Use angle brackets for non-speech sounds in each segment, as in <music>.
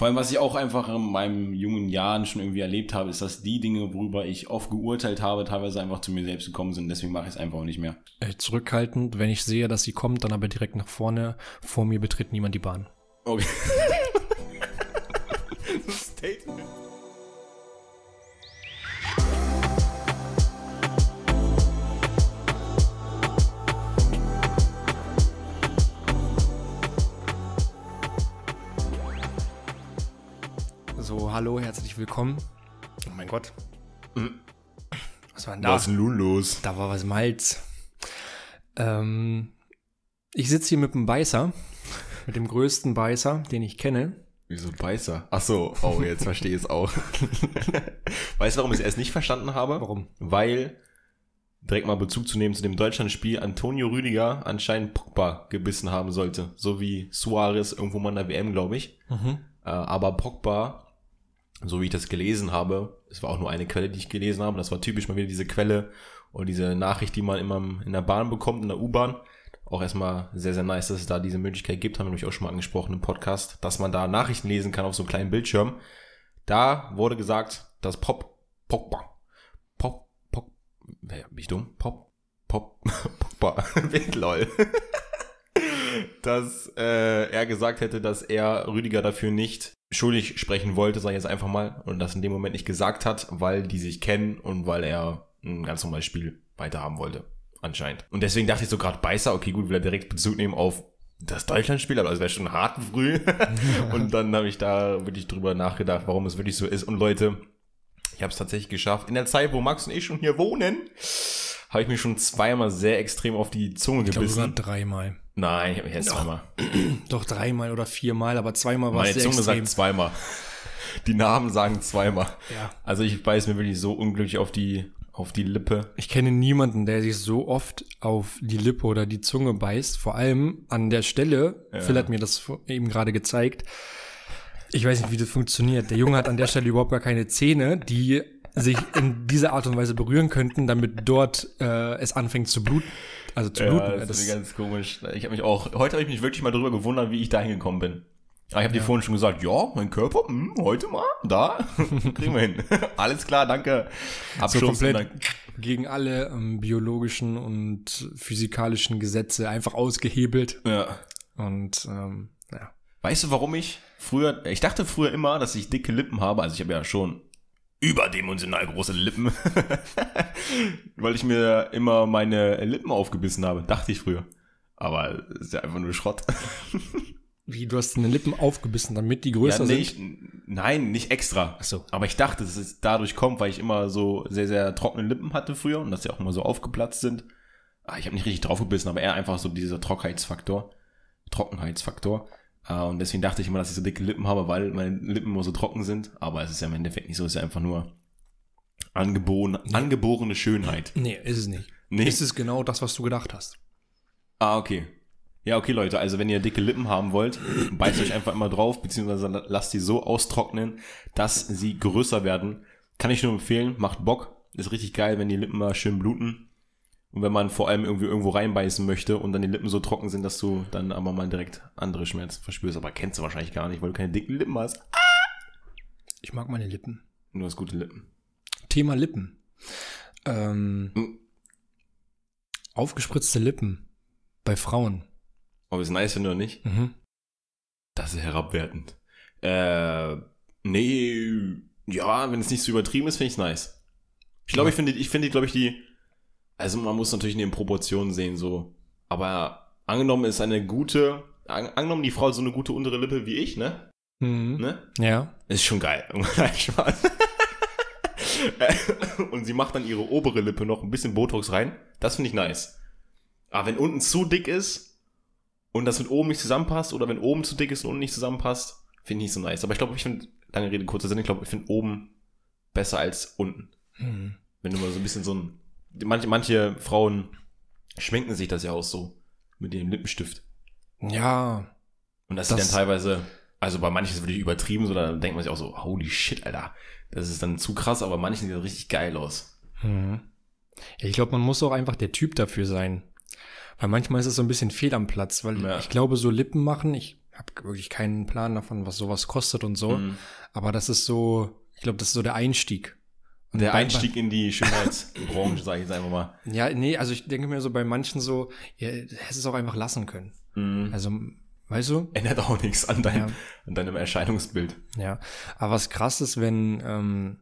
Vor allem, was ich auch einfach in meinen jungen Jahren schon irgendwie erlebt habe, ist, dass die Dinge, worüber ich oft geurteilt habe, teilweise einfach zu mir selbst gekommen sind. Deswegen mache ich es einfach auch nicht mehr. Äh, zurückhaltend, wenn ich sehe, dass sie kommt, dann aber direkt nach vorne. Vor mir betritt niemand die Bahn. Okay. <laughs> Statement. Hallo, herzlich willkommen. Oh mein Gott. Was war denn da? Was ist denn nun los? Da war was Malz. Ähm, ich sitze hier mit dem Beißer, mit dem größten Beißer, den ich kenne. Wieso Beißer? Ach so, oh, jetzt verstehe ich es auch. <laughs> weißt du, warum ich es erst nicht verstanden habe? Warum? Weil, direkt mal Bezug zu nehmen zu dem Deutschlandspiel, Antonio Rüdiger anscheinend Pogba gebissen haben sollte. So wie Suarez irgendwo mal in der WM, glaube ich. Mhm. Äh, aber Pogba, so wie ich das gelesen habe, es war auch nur eine Quelle, die ich gelesen habe, das war typisch mal wieder diese Quelle und diese Nachricht, die man immer in der Bahn bekommt, in der U-Bahn. Auch erstmal sehr, sehr nice, dass es da diese Möglichkeit gibt, haben wir nämlich auch schon mal angesprochen im Podcast, dass man da Nachrichten lesen kann auf so einem kleinen Bildschirm. Da wurde gesagt, dass Pop, Pogba, Pop, Pop, wer, bin ich dumm? Pop, Pop, <laughs> Pogba, <laughs> lol. <laughs> dass äh, er gesagt hätte, dass er Rüdiger dafür nicht schuldig sprechen wollte, sage ich jetzt einfach mal, und das in dem Moment nicht gesagt hat, weil die sich kennen und weil er ein ganz normales Spiel weiterhaben wollte, anscheinend. Und deswegen dachte ich so gerade Beißer, okay, gut, will er direkt Bezug nehmen auf das Deutschlandspiel, aber das wäre schon hart früh. <laughs> und dann habe ich da wirklich drüber nachgedacht, warum es wirklich so ist. Und Leute, ich habe es tatsächlich geschafft. In der Zeit, wo Max und ich schon hier wohnen, habe ich mich schon zweimal sehr extrem auf die Zunge Ich glaube sogar dreimal. Nein, ich habe mich erst zweimal. <clears throat> Doch dreimal oder viermal, aber zweimal war Meine es sehr Zunge extrem. sagt zweimal. Die Namen sagen zweimal. Ja. Also ich beiß mir wirklich so unglücklich auf die, auf die Lippe. Ich kenne niemanden, der sich so oft auf die Lippe oder die Zunge beißt. Vor allem an der Stelle, Phil hat mir das eben gerade gezeigt. Ich weiß nicht, wie das funktioniert. Der Junge hat an der Stelle überhaupt gar keine Zähne, die sich in dieser Art und Weise berühren könnten, damit dort äh, es anfängt zu bluten. Also zu bluten. Ja, Ja, das ist das, ganz komisch. Ich habe mich auch, heute habe ich mich wirklich mal darüber gewundert, wie ich da hingekommen bin. Aber ich habe dir vorhin schon gesagt, ja, mein Körper, hm, heute mal, da, <laughs> kriegen wir hin. <laughs> Alles klar, danke. so Abschluss, komplett danke. gegen alle ähm, biologischen und physikalischen Gesetze einfach ausgehebelt. Ja. Und ähm, ja. Weißt du, warum ich früher, ich dachte früher immer, dass ich dicke Lippen habe, also ich habe ja schon überdimensional große Lippen, <laughs> weil ich mir immer meine Lippen aufgebissen habe, dachte ich früher. Aber ist ja einfach nur Schrott. <laughs> Wie, du hast deine Lippen aufgebissen, damit die größer ja, sind? nicht, nein, nicht extra. Ach so. Aber ich dachte, dass es dadurch kommt, weil ich immer so sehr, sehr trockene Lippen hatte früher und dass die auch immer so aufgeplatzt sind. Ah, ich habe nicht richtig draufgebissen, aber eher einfach so dieser Trockenheitsfaktor. Trockenheitsfaktor. Ah, Und deswegen dachte ich immer, dass ich so dicke Lippen habe, weil meine Lippen immer so trocken sind. Aber es ist ja im Endeffekt nicht so, es ist ja einfach nur angeboren, angeborene Schönheit. Nee, ist es nicht. Nee. Ist es genau das, was du gedacht hast. Ah, okay. Ja, okay, Leute, also wenn ihr dicke Lippen haben wollt, beißt euch einfach immer drauf, beziehungsweise lasst die so austrocknen, dass sie größer werden. Kann ich nur empfehlen, macht Bock. Ist richtig geil, wenn die Lippen mal schön bluten. Und wenn man vor allem irgendwie irgendwo reinbeißen möchte und dann die Lippen so trocken sind, dass du dann aber mal direkt andere Schmerzen verspürst. Aber kennst du wahrscheinlich gar nicht, weil du keine dicken Lippen hast. Ich mag meine Lippen. Du hast gute Lippen. Thema Lippen. Ähm, Hm. Aufgespritzte Lippen bei Frauen. Ob es nice finde oder nicht? Mhm. Das ist herabwertend. Äh, nee, ja, wenn es nicht so übertrieben ist, finde ich nice. Ich glaube, ich finde, ich finde, glaube ich, die, also man muss natürlich in den Proportionen sehen, so. Aber angenommen ist eine gute, an, angenommen die Frau hat so eine gute untere Lippe wie ich, ne? Mhm. Ne? Ja. Ist schon geil. <laughs> Spaß. <laughs> Und sie macht dann ihre obere Lippe noch ein bisschen Botox rein. Das finde ich nice. Aber wenn unten zu dick ist und das mit oben nicht zusammenpasst oder wenn oben zu dick ist und unten nicht zusammenpasst, finde ich nicht so nice. Aber ich glaube, ich finde, lange Rede, kurzer Sinn, ich glaube, ich finde oben besser als unten. Mhm. Wenn du mal so ein bisschen so ein, manche, manche Frauen schminken sich das ja auch so mit dem Lippenstift. Ja. Und das, Das- sieht dann teilweise, also bei manchen ist es wirklich übertrieben, so da denkt man sich auch so, holy shit, Alter. Das ist dann zu krass, aber manchen sieht das richtig geil aus. Mhm. ich glaube, man muss auch einfach der Typ dafür sein. Weil manchmal ist es so ein bisschen fehl am Platz, weil Ja. ich glaube, so Lippen machen, ich habe wirklich keinen Plan davon, was sowas kostet und so. Mhm. Aber das ist so, ich glaube, das ist so der Einstieg. Und der Einstieg in die Schönheitsbranche, sage ich jetzt einfach mal. Ja, nee, also ich denke mir so bei manchen so, ja, hättest es auch einfach lassen können. Mhm. Also, weißt du? Ändert auch nichts an, dein, ja. an deinem Erscheinungsbild. Ja, aber was krass ist, wenn, ähm,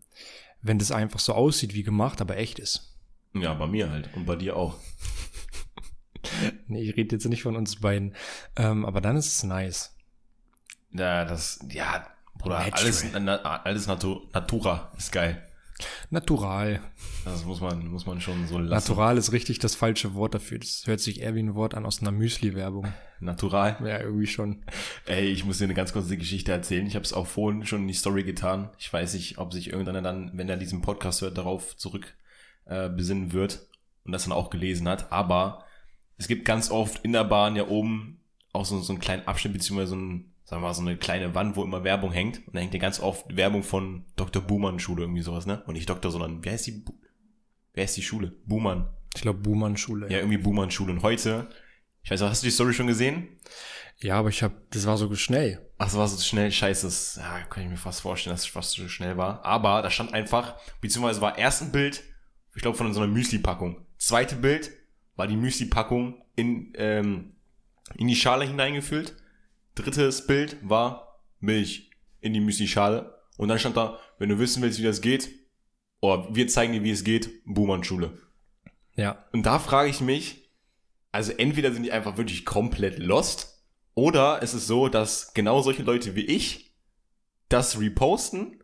wenn das einfach so aussieht wie gemacht, aber echt ist. Ja, bei mir halt und bei dir auch. <laughs> nee, ich rede jetzt nicht von uns beiden. Ähm, aber dann ist es nice. Ja, das, ja, Bruder, Natural. alles, alles Natur, Natura ist geil. Natural. Das muss man, muss man schon so lassen. Natural ist richtig das falsche Wort dafür. Das hört sich eher wie ein Wort an aus einer Müsli-Werbung. Natural? Ja, irgendwie schon. Ey, ich muss dir eine ganz kurze Geschichte erzählen. Ich habe es auch vorhin schon in die Story getan. Ich weiß nicht, ob sich irgendeiner dann, wenn er diesen Podcast hört, darauf zurück äh, besinnen wird und das dann auch gelesen hat. Aber es gibt ganz oft in der Bahn ja oben auch so, so einen kleinen Abschnitt, beziehungsweise so, ein, sagen wir mal, so eine kleine Wand, wo immer Werbung hängt. Und da hängt ja ganz oft Werbung von Dr. Buhmann Schule, irgendwie sowas, ne? Und nicht Doktor, sondern, wie heißt die, wer heißt die Schule? Buhmann. Ich glaube, Buhmann Schule. Ja, irgendwie Buhmann Schule. Und heute, ich weiß nicht, hast du die Story schon gesehen? Ja, aber ich habe, das war so schnell. Ach, das war so schnell, scheiße, das, ja, kann ich mir fast vorstellen, dass es fast so schnell war. Aber da stand einfach, beziehungsweise war erst ein Bild, ich glaube von so einer Müsli-Packung. Zweite Bild war die Müsli-Packung in, ähm, in die Schale hineingefüllt. Drittes Bild war Milch in die Müsli-Schale. Und dann stand da, wenn du wissen willst, wie das geht, oh, wir zeigen dir, wie es geht, Buhmann-Schule. Ja. Und da frage ich mich, also entweder sind die einfach wirklich komplett lost, oder ist es so, dass genau solche Leute wie ich das reposten,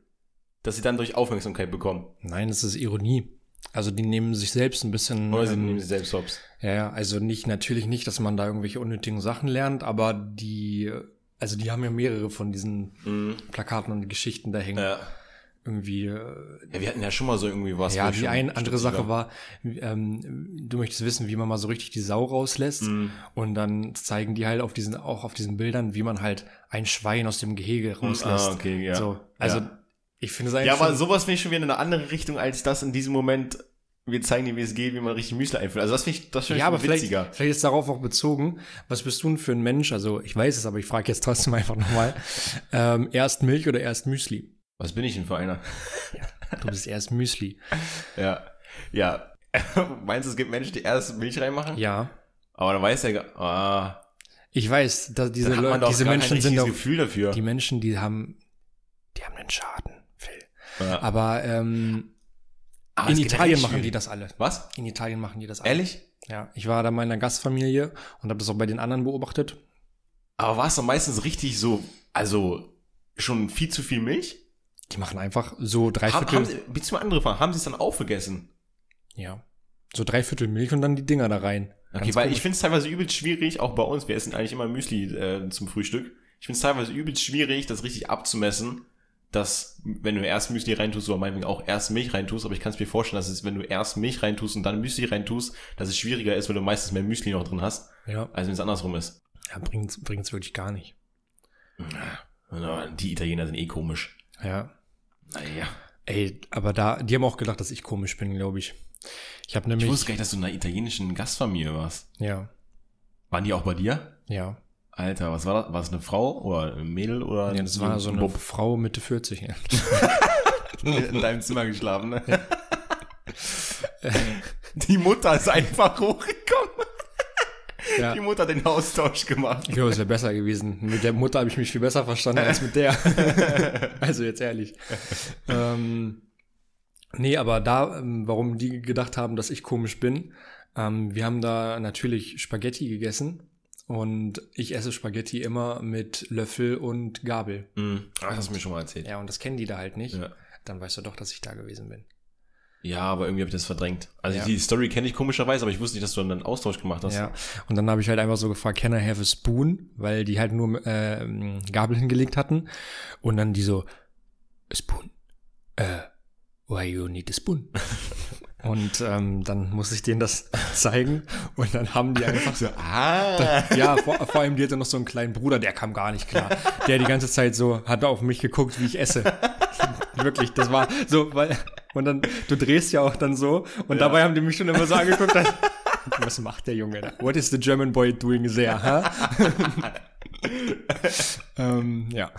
dass sie dann durch Aufmerksamkeit bekommen. Nein, das ist Ironie. Also die nehmen sich selbst ein bisschen. Oder sie ähm, nehmen sich selbst hops. Ja, also nicht, natürlich nicht, dass man da irgendwelche unnötigen Sachen lernt, aber die, also die haben ja mehrere von diesen mhm. Plakaten und Geschichten da hängen. Ja. Irgendwie. Äh, ja, wir hatten ja schon mal so irgendwie was. Ja, die eine andere Sache war, ähm, du möchtest wissen, wie man mal so richtig die Sau rauslässt. Mhm. Und dann zeigen die halt auf diesen, auch auf diesen Bildern, wie man halt ein Schwein aus dem Gehege mhm. rauslässt. Ah, okay, ja. So, also ja ich finde es eigentlich. Ja, aber sowas finde ich schon wieder in eine andere Richtung als das in diesem Moment. Wir zeigen dir, wie es geht, wie man richtig Müsli einfüllt. Also das finde ich, das find ja, aber witziger. Vielleicht, vielleicht ist darauf auch bezogen. Was bist du denn für ein Mensch? Also ich weiß es, aber ich frage jetzt trotzdem <laughs> einfach nochmal. ähm, erst Milch oder erst Müsli? Was bin ich denn für einer? Ja, du bist erst Müsli. <laughs> ja. Ja. <laughs> Meinst du, es gibt Menschen, die erst Milch reinmachen? Ja. Aber dann weiß ja, ah. Ich weiß, dass diese Leute, diese Menschen sind doch, Gefühl dafür. Die Menschen, die haben, die haben einen Schaden. Ja. Aber, ähm, Aber in Italien machen die das alle. Was? In Italien machen die das alle. Ehrlich? Ja. Ich war da mal in einer Gastfamilie und habe das auch bei den anderen beobachtet. Aber war es dann meistens richtig so, also schon viel zu viel Milch? Die machen einfach so drei haben, Viertel. Haben sie, beziehungsweise andere Fragen, haben sie es dann aufgegessen? Ja. So drei Viertel Milch und dann die Dinger da rein. Okay, Ganz weil komisch. ich finde es teilweise übelst schwierig, auch bei uns, wir essen eigentlich immer Müsli äh, zum Frühstück. Ich finde es teilweise übelst schwierig, das richtig abzumessen dass wenn du erst Müsli reintust oder meinetwegen auch erst Milch reintust, aber ich kann es mir vorstellen, dass es, wenn du erst Milch reintust und dann Müsli reintust, dass es schwieriger ist, weil du meistens mehr Müsli noch drin hast, ja. als wenn es andersrum ist. Ja, bringt's, bringt's wirklich gar nicht. Ja, die Italiener sind eh komisch. Ja. Naja. Ey, aber da, die haben auch gedacht, dass ich komisch bin, glaube ich. Ich habe nämlich. Ich wusste gar nicht, dass du in einer italienischen Gastfamilie warst. Ja. Waren die auch bei dir? Ja. Alter, was war das? War es eine Frau oder ein Mädel oder? Ja, das war so eine Bob? Frau Mitte 40. Ja. <laughs> in deinem Zimmer geschlafen, ne? Ja. <laughs> Die Mutter ist einfach hochgekommen. Ja. Die Mutter hat den Austausch gemacht. Ich glaube, es wäre besser gewesen. Mit der Mutter habe ich mich viel besser verstanden als mit der. <laughs> also jetzt ehrlich. ähm, nee, aber da, ähm, warum die gedacht haben, dass ich komisch bin, ähm, wir haben da natürlich Spaghetti gegessen und ich esse Spaghetti immer mit Löffel und Gabel. Mm. das hast du mir schon mal erzählt. Ja, und das kennen die da halt nicht. Ja. Dann weißt du doch, dass ich da gewesen bin. Ja, aber irgendwie habe ich das verdrängt. Also ja. die Story kenne ich komischerweise, aber ich wusste nicht, dass du dann einen Austausch gemacht hast. Ja. Und dann habe ich halt einfach so gefragt, can I have a spoon? Weil die halt nur äh, Gabel hingelegt hatten. Und dann die so, a spoon. Äh, why you need a spoon? <laughs> Und ähm, dann muss ich denen das <laughs> zeigen und dann haben die einfach <laughs> so, ah. Da, ja, vor, vor allem die hatte noch so einen kleinen Bruder, der kam gar nicht klar. Der die ganze Zeit so, hat auf mich geguckt, wie ich esse. <laughs> Wirklich, das war so, weil, und dann, du drehst ja auch dann so und ja. dabei haben die mich schon immer so angeguckt, dass, was macht der Junge da? What is the German boy doing there, huh? ähm, ja.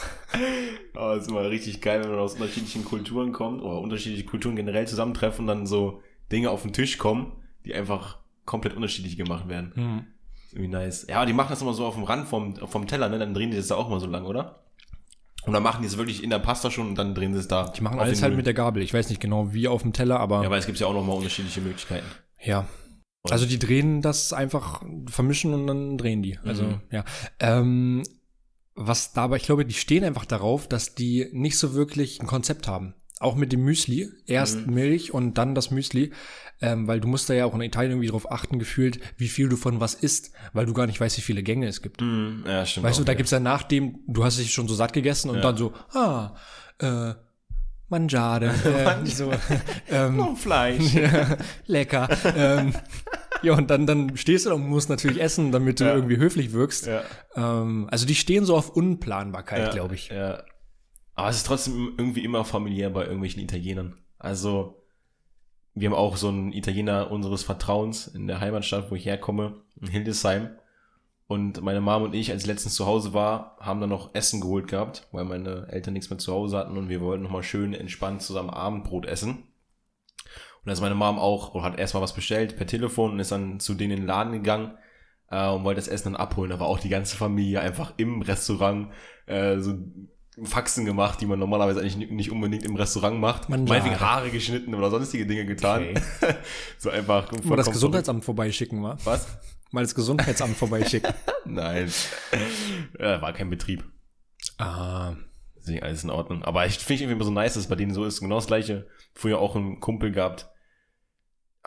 Aber es ist immer richtig geil, wenn man aus unterschiedlichen Kulturen kommt oder unterschiedliche Kulturen generell zusammentreffen und dann so Dinge auf den Tisch kommen, die einfach komplett unterschiedlich gemacht werden. Hm. Ist irgendwie nice. Ja, die machen das immer so auf dem Rand vom, vom Teller, ne? Dann drehen die das da auch mal so lang, oder? Und dann machen die es wirklich in der Pasta schon und dann drehen sie es da. Die machen alles halt Nudeln. mit der Gabel. Ich weiß nicht genau wie auf dem Teller, aber Ja, weil es gibt ja auch nochmal unterschiedliche Möglichkeiten. Ja. Also die drehen das einfach, vermischen und dann drehen die. Also, Mhm. ja. Ähm, was dabei, ich glaube, die stehen einfach darauf, dass die nicht so wirklich ein Konzept haben. Auch mit dem Müsli. Erst Mhm. Milch und dann das Müsli. Ähm, weil du musst da ja auch in Italien irgendwie drauf achten, gefühlt, wie viel du von was isst, weil du gar nicht weißt, wie viele Gänge es gibt. Mhm, ja, stimmt. Weißt du, auch, da ja. gibt's ja nachdem, du hast dich schon so satt gegessen und Ja. dann so, ah, äh, Mangiare. <laughs> Äh, so, <laughs> ähm, Noch Fleisch. <laughs> ja, lecker. ähm, ja, und dann, dann stehst du da und musst natürlich essen, damit du Ja. irgendwie höflich wirkst. ja. Ähm, also die stehen so auf Unplanbarkeit, glaube ich. Ja. Aber es ist trotzdem irgendwie immer familiär bei irgendwelchen Italienern. Also, wir haben auch so einen Italiener unseres Vertrauens in der Heimatstadt, wo ich herkomme, in Hildesheim. Und meine Mom und ich, als ich letztens zu Hause war, haben dann noch Essen geholt gehabt, weil meine Eltern nichts mehr zu Hause hatten und wir wollten nochmal schön entspannt zusammen Abendbrot essen. Und da ist meine Mom auch, oder hat erstmal was bestellt per Telefon und ist dann zu denen in den Laden gegangen äh, und wollte das Essen dann abholen. Da war auch die ganze Familie einfach im Restaurant äh, so Faxen gemacht, die man normalerweise eigentlich nicht- unbedingt im Restaurant macht. Mangiare. Meinetwegen Haare geschnitten oder sonstige Dinge getan. Okay. <laughs> so einfach. Mal das Gesundheitsamt vorbeischicken, war? Was? Mal das Gesundheitsamt vorbeischicken. <laughs> Nein. ja, war kein Betrieb. ah, Deswegen alles in Ordnung. Aber ich finde irgendwie immer so nice, dass es bei denen so ist. Genau das gleiche. Früher auch einen Kumpel gehabt.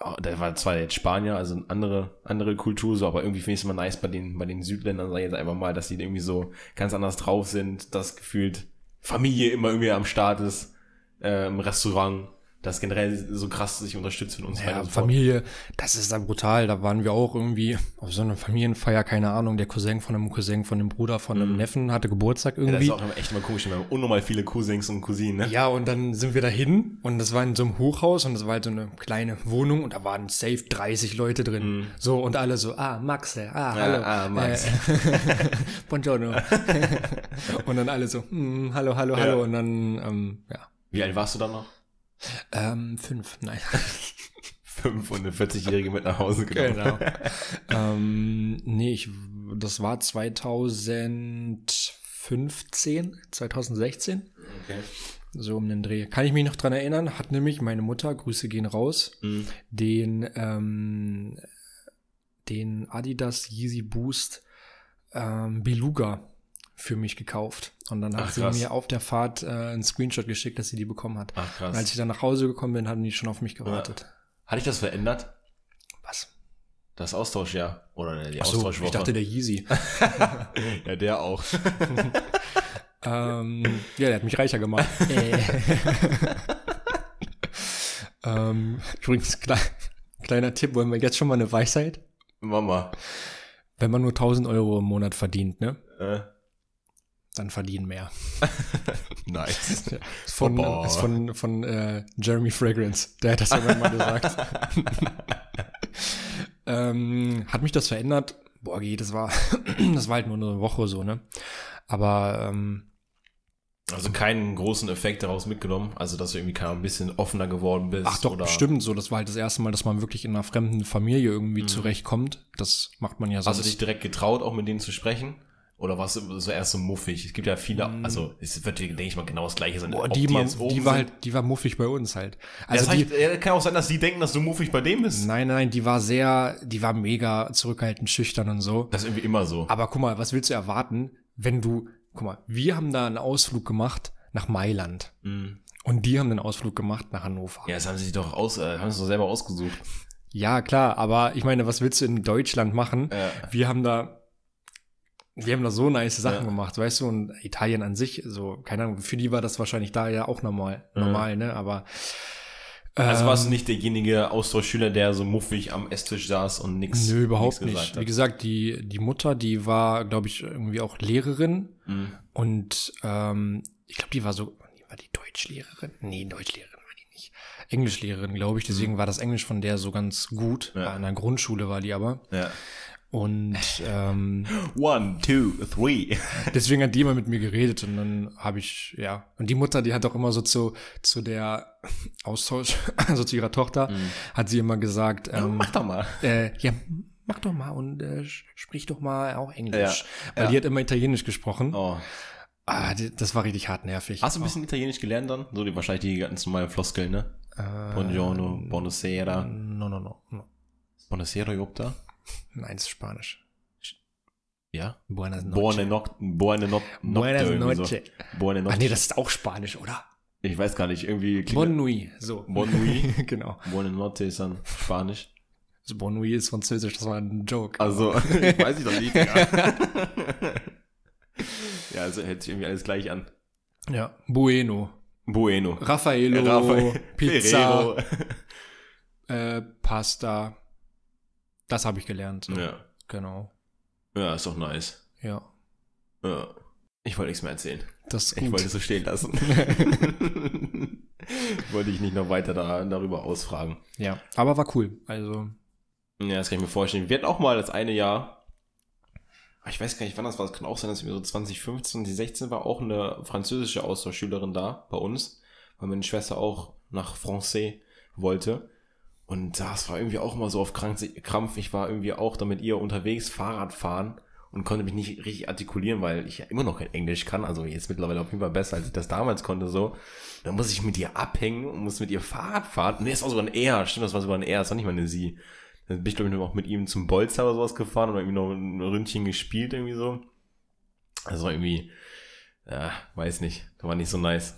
Oh, der war zwar jetzt Spanier, also eine andere, andere Kultur, so, aber irgendwie finde ich es immer nice bei den, bei den Südländern, sag ich jetzt einfach mal, dass die irgendwie so ganz anders drauf sind, dass gefühlt Familie immer irgendwie am Start ist, äh, im Restaurant, dass generell so krass sich und so weiter ja, fort. Familie, das ist da brutal. Da waren wir auch irgendwie auf so einer Familienfeier, keine Ahnung, der Cousin von einem Cousin von dem Bruder von einem Neffen hatte Geburtstag Ja, das irgendwie. ist auch immer echt immer komisch, wir haben unnormal viele Cousins und Cousinen, ne? Ja, und dann sind wir dahin und das war in so einem Hochhaus und das war halt so eine kleine Wohnung und da waren safe 30 Leute drin. So und alle so, ah, Maxe, ah, Ja, hallo. ah, Max. Äh, <laughs> Buongiorno. <laughs> und dann alle so, hm, hallo, hallo, hallo und dann, ähm, ja. Wie alt warst du dann noch? Ähm, fünf, nein. <laughs> Fünf und eine 40-Jährige mit nach Hause genommen. Genau. <laughs> ähm, nee, ich, das war 2015, 2016, Okay. so um den Dreh. Kann ich mich noch dran erinnern, hat nämlich meine Mutter, Grüße gehen raus, Mhm. den, ähm, den Adidas Yeezy Boost ähm, Beluga für mich gekauft. Und dann hat Ach, sie krass. mir auf der Fahrt äh, einen Screenshot geschickt, dass sie die bekommen hat. Ach Und krass. als ich dann nach Hause gekommen bin, haben die schon auf mich gewartet. Hat dich das verändert? Was? Das Austauschjahr? Oder die Ach so, Austauschwoche? ich dachte der Yeezy. <laughs> ja, der auch. <laughs> ähm, ja, der hat mich reicher gemacht. <laughs> Äh. ähm, übrigens, klei kleiner Tipp, wollen wir jetzt schon mal eine Weisheit? Mama. Wenn man nur 1000 Euro im Monat verdient, ne? Äh, Dann verdienen mehr. <laughs> nice. Ist von, Boah. ist von, von äh, Jeremy Fragrance. Der hat das irgendwann mal gesagt. <laughs> ähm, hat mich das verändert? Boah, geht, das war, <clears throat> das war halt nur eine Woche so, ne? Aber ähm, Also keinen großen Effekt daraus mitgenommen. Also, dass du irgendwie ein bisschen offener geworden bist. Ach doch, oder bestimmt so. Das war halt das erste Mal, dass man wirklich in einer fremden Familie irgendwie Mhm. zurechtkommt. Das macht man ja Hast du sonst. dich direkt getraut, auch mit denen zu sprechen? Oder warst du so erst so muffig? Es gibt ja viele, Mhm. also es wird, denke ich mal, genau das gleiche sein. Boah, die, die, jetzt oben die war halt, die war muffig bei uns halt. Also das die, heißt, ja, kann auch sein, dass die denken, dass du muffig bei dem bist. nein, nein, die war sehr, die war mega zurückhaltend, schüchtern und so. Das ist irgendwie immer so. Aber guck mal, was willst du erwarten, wenn du, guck mal, wir haben da einen Ausflug gemacht nach Mailand. Mhm. Und die haben einen Ausflug gemacht nach Hannover. Ja, das haben sie sich doch aus, äh, haben sie doch selber ausgesucht. Ja, klar, aber ich meine, was willst du in Deutschland machen? Ja. Wir haben da, wir haben da so nice Sachen Ja. gemacht, weißt du, und Italien an sich, so, keine Ahnung, für die war das wahrscheinlich da ja auch normal, Ja. normal, ne, aber. Also ähm, warst du nicht derjenige Austauschschüler, der so muffig am Esstisch saß und nichts Nö, überhaupt nix nicht. hat? Wie gesagt, die, die Mutter, die war, glaube ich, irgendwie auch Lehrerin Mhm. und ähm, ich glaube, die war so, die war die Deutschlehrerin? Nee, Deutschlehrerin war die nicht. Englischlehrerin, glaube ich, deswegen war das Englisch von der so ganz gut. Ja. In der Grundschule war die aber. Ja. Und ähm, One, two, three. <laughs> deswegen hat die immer mit mir geredet und dann habe ich, ja. Und die Mutter, die hat auch immer so zu, zu der Austausch, <laughs> also zu ihrer Tochter, hat sie immer gesagt, ähm, Mach doch mal. äh, ja, mach doch mal und äh, sprich doch mal auch Englisch. Ja, Weil ja. die hat immer Italienisch gesprochen. Oh. Ah, die, das war richtig hart nervig. Hast du ein bisschen Italienisch gelernt dann? So die wahrscheinlich die ganz normalen Floskeln, ne? Äh, Buongiorno, buonasera. No, no, no. no. Buonasera, Jobda? Nein, es ist Spanisch. Ja? Buenas noches. Buone Noc Buone Noc Buenas irgendwie so. noches. Buone Noche. Ach nee, das ist auch Spanisch, oder? ich weiß gar nicht, irgendwie klingt Bonne nuit. So. Bonne nuit. <laughs> genau. Buone Notte ist dann Spanisch. Also Bonne nuit ist Französisch, das war ein Joke. Also, <laughs> <laughs> ich weiß ich doch nicht. Ja, ja also hört sich irgendwie alles gleich an. ja. Bueno. Bueno. Raffaello. Raffaele- Pizza. Äh, Pasta. Das habe ich gelernt. So. Ja. Genau. ja, ist doch nice. Ja. Ja. Ich wollte nichts mehr erzählen. Das ist Ich gut. wollte es so stehen lassen. <laughs> wollte ich nicht noch weiter da, darüber ausfragen. ja. Aber war cool. Also. Ja, das kann ich mir vorstellen. Wir hatten auch mal das eine Jahr, ah, ich weiß gar nicht, wann das war, es kann auch sein, dass wir so 2015, 2016 war auch eine französische Austauschschülerin da bei uns, weil meine Schwester auch nach Francais wollte. Und das war irgendwie auch immer so auf Krampf. Ich war irgendwie auch da mit ihr unterwegs, Fahrrad fahren und konnte mich nicht richtig artikulieren, weil ich ja immer noch kein Englisch kann. Also jetzt mittlerweile auf jeden Fall besser, als ich das damals konnte. So, dann muss ich mit ihr abhängen und muss mit ihr Fahrrad fahren. Nee, es war sogar ein Er. Stimmt, das war sogar ein Er. Das war nicht mal eine Sie. Dann bin ich, glaube ich, noch mit ihm zum Bolzer oder sowas gefahren und irgendwie noch ein Ründchen gespielt, irgendwie so. Also irgendwie, ja, weiß nicht. Das war nicht so nice.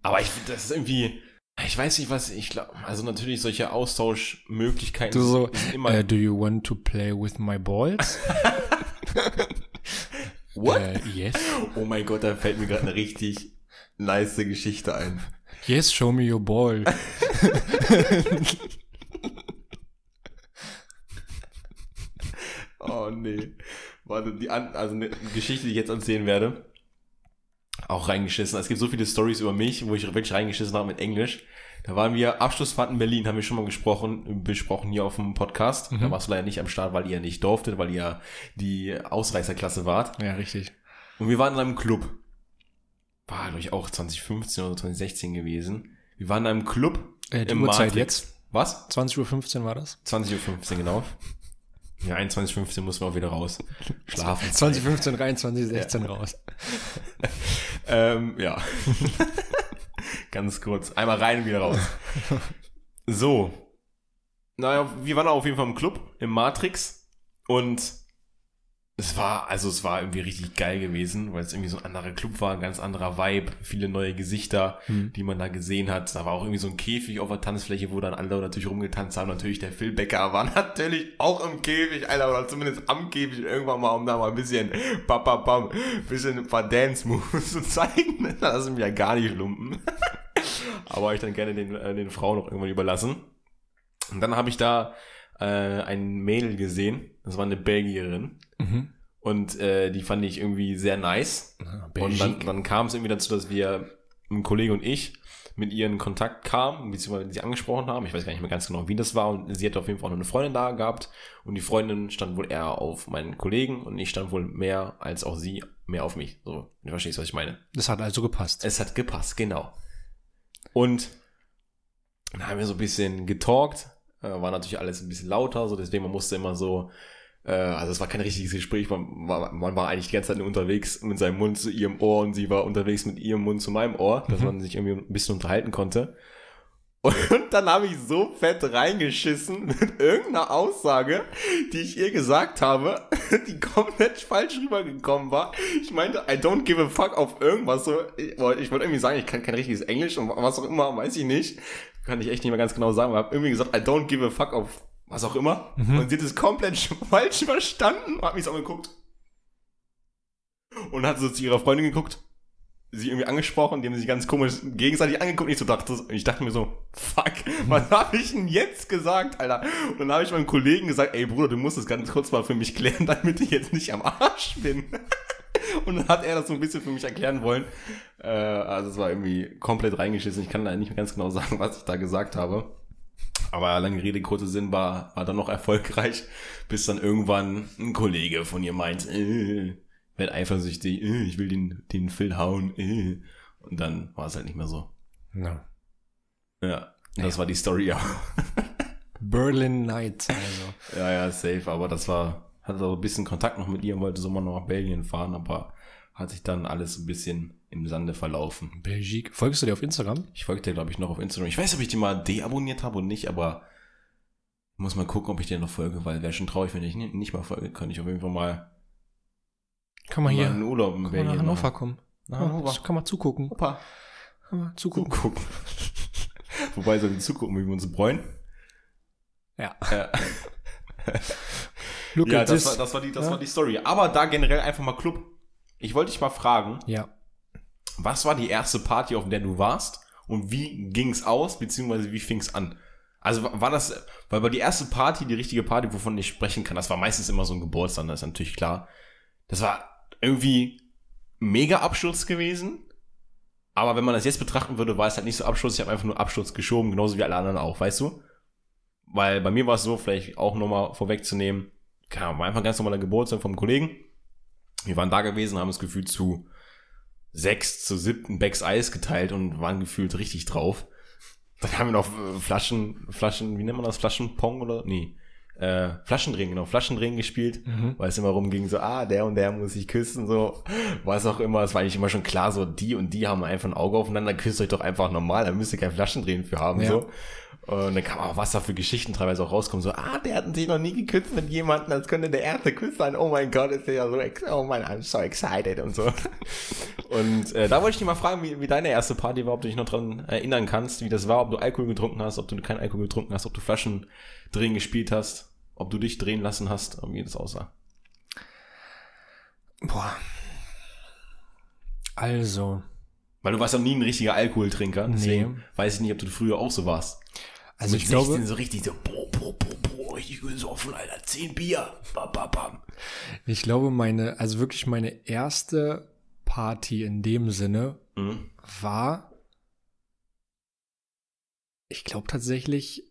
Aber ich finde, das ist irgendwie, ich weiß nicht, was, ich glaube, also natürlich solche Austauschmöglichkeiten Du so, sind immer, äh, do you want to play with my balls? <laughs> what? Äh, yes. Oh mein Gott, da fällt mir gerade eine richtig nice Geschichte ein. Yes, show me your ball. <laughs> Oh nee. Warte, die an, also eine Geschichte, die ich jetzt erzählen werde. Auch reingeschissen. Es gibt so viele Stories über mich, wo ich wirklich reingeschissen habe mit Englisch. Da waren wir, Abschlussfahrt in Berlin, haben wir schon mal gesprochen, besprochen hier auf dem Podcast. Da warst du leider nicht am Start, weil ihr nicht durftet, weil ihr die Ausreißerklasse wart. Ja, richtig. Und wir waren in einem Club. War, glaube ich, auch 2015 oder 2016 gewesen. Wir waren in einem Club. Äh, die im Uhrzeit jetzt? Was? 20.15 Uhr war das? 20.15 Uhr, genau. Ja, 21.15 Uhr mussten wir auch wieder raus. <laughs> Schlafen. 2015 rein, 2016 raus. <laughs> Ähm, ja. <laughs> Ganz kurz. Einmal rein und wieder raus. So. Naja, wir waren auf jeden Fall im Club, im Matrix. Und es war, also es war irgendwie richtig geil gewesen, weil es irgendwie so ein anderer Club war, ein ganz anderer Vibe, viele neue Gesichter, Hm. die man da gesehen hat. Da war auch irgendwie so ein Käfig auf der Tanzfläche, wo dann alle natürlich rumgetanzt haben. Natürlich der Phil Becker war <laughs> natürlich auch im Käfig, Alter, oder zumindest am Käfig irgendwann mal, um da mal ein bisschen, pam, pam, pam, ein bisschen ein paar Dance-Moves <laughs> zu zeigen. Das sind mir ja gar nicht lumpen. <laughs> Aber ich dann gerne den, äh, den Frauen noch irgendwann überlassen. Und dann habe ich da äh, ein Mädel gesehen, das war eine Belgierin. Mhm. Und äh, die fand ich irgendwie sehr nice. Und dann, dann kam es irgendwie dazu, dass wir, ein Kollege und ich, mit ihr in Kontakt kamen, beziehungsweise sie angesprochen haben. Ich weiß gar nicht mehr ganz genau, wie das war. Und sie hatte auf jeden Fall auch noch eine Freundin da gehabt. Und die Freundin stand wohl eher auf meinen Kollegen und ich stand wohl mehr als auch sie mehr auf mich. So, du verstehst, was ich meine. Das hat also gepasst. Es hat gepasst, genau. Und dann haben wir so ein bisschen getalkt. Äh, war natürlich alles ein bisschen lauter, so deswegen man musste immer so, äh, also es war kein richtiges Gespräch, man war, man war eigentlich die ganze Zeit nur unterwegs mit seinem Mund zu ihrem Ohr und sie war unterwegs mit ihrem Mund zu meinem Ohr, dass Mhm. man sich irgendwie ein bisschen unterhalten konnte. <laughs> Und dann habe ich so fett reingeschissen mit irgendeiner Aussage, die ich ihr gesagt habe, <laughs> die komplett falsch rübergekommen war. Ich meinte, I don't give a fuck auf irgendwas. So, ich wollte ich wollte irgendwie sagen, ich kann kein richtiges Englisch und was auch immer, weiß ich nicht. Kann ich echt nicht mehr ganz genau sagen, aber habe irgendwie gesagt, I don't give a fuck auf was auch immer. Und sie hat es komplett <laughs> falsch verstanden und hat mich so angeguckt. Und hat so zu ihrer Freundin geguckt sie irgendwie angesprochen, die haben sich ganz komisch gegenseitig angeguckt und ich so dachte, und ich dachte mir so, fuck, was <laughs> habe ich denn jetzt gesagt, Alter? Und dann habe ich meinem Kollegen gesagt, ey Bruder, du musst das ganz kurz mal für mich klären, <laughs> damit ich jetzt nicht am Arsch bin. Und dann hat er das so ein bisschen für mich erklären wollen. Äh, also es war irgendwie komplett reingeschissen. Ich kann da nicht mehr ganz genau sagen, was ich da gesagt habe. Aber lange Rede, kurzer Sinn war, war dann noch erfolgreich, bis dann irgendwann ein Kollege von ihr meint, äh, werd eifersüchtig, äh, ich will den, den Phil hauen, äh. Und dann war es halt nicht mehr so. No. Ja, das war die Story, ja. Berlin Nights, also. Ja, ja, safe, aber das war, hatte auch ein bisschen Kontakt noch mit ihr, wollte so mal noch nach Belgien fahren, aber hat sich dann alles ein bisschen im Sande verlaufen. Belgique. Folgst du dir auf Instagram? Ich folge dir, glaube ich, noch auf Instagram. Ich weiß, ob ich die mal deabonniert habe und nicht, aber muss mal gucken, ob ich dir noch folge, weil wäre schon traurig, wenn ich nicht, mal folge. Könnte ich auf jeden Fall mal, Kann man mal hier einen Urlaub in kann man nach Belgien Hannover machen. kommen. Nach Hannover. kann man zugucken. Opa. Kann man zugucken. Zugucken. <laughs> Wobei sollen wir zugucken, wie wir uns bräunen? Ja. Ja, <laughs> Look ja das, war, das, war die, das Ja. war die Story. Aber da generell einfach mal Club. Ich wollte dich mal fragen, ja. was war die erste Party, auf der du warst? Und wie ging's aus, beziehungsweise wie fing's an? Also wa- war das, weil bei die erste Party, die richtige Party, wovon ich sprechen kann, das war meistens immer so ein Geburtstag, das ist natürlich klar. Das war irgendwie mega Absturz gewesen. Aber wenn man das jetzt betrachten würde, war es halt nicht so Absturz. Ich habe einfach nur Absturz geschoben, genauso wie alle anderen auch, weißt du? Weil bei mir war es so, vielleicht auch nochmal vorwegzunehmen, Ahnung, war einfach ein ganz normaler Geburtstag vom Kollegen. Wir waren da gewesen, haben es gefühlt zu sechs zu siebten Becks Eis geteilt und waren gefühlt richtig drauf. Dann haben wir noch äh, Flaschen, Flaschen, wie nennt man das? Flaschenpong oder? Nee. Äh, Flaschendrehen, genau, Flaschendrehen gespielt, Mhm. weil es immer rumging, so, ah, der und der muss sich küssen, so, was auch immer. Es war eigentlich immer schon klar, so, die und die haben einfach ein Auge aufeinander, küsst euch doch einfach normal, da müsst ihr kein Flaschendrehen für haben, Ja. so. Und dann kam auch was da für Geschichten teilweise auch rauskommen, so, ah, der hat sich noch nie geküsst mit jemandem, das könnte der erste Kuss sein, oh mein Gott, ist der ja so, oh mein, I'm so excited und so. <laughs> Und äh, da wollte ich dich mal fragen, wie, wie deine erste Party war, ob du dich noch dran erinnern kannst, wie das war, ob du Alkohol getrunken hast, ob du keinen Alkohol getrunken hast, ob du Flaschen drehen gespielt hast, ob du dich drehen lassen hast, und wie das aussah. Boah. Also. Weil du warst ja nie ein richtiger Alkoholtrinker, deswegen Nee. weiß ich nicht, ob du früher auch so warst. Also ich glaube, 16 so richtig so, boah, boah, boah, boah, richtig gesoffen, Alter, 10 Bier, bam, bam, bam. ich glaube, meine, also wirklich meine erste Party in dem Sinne Mhm. war, ich glaube tatsächlich,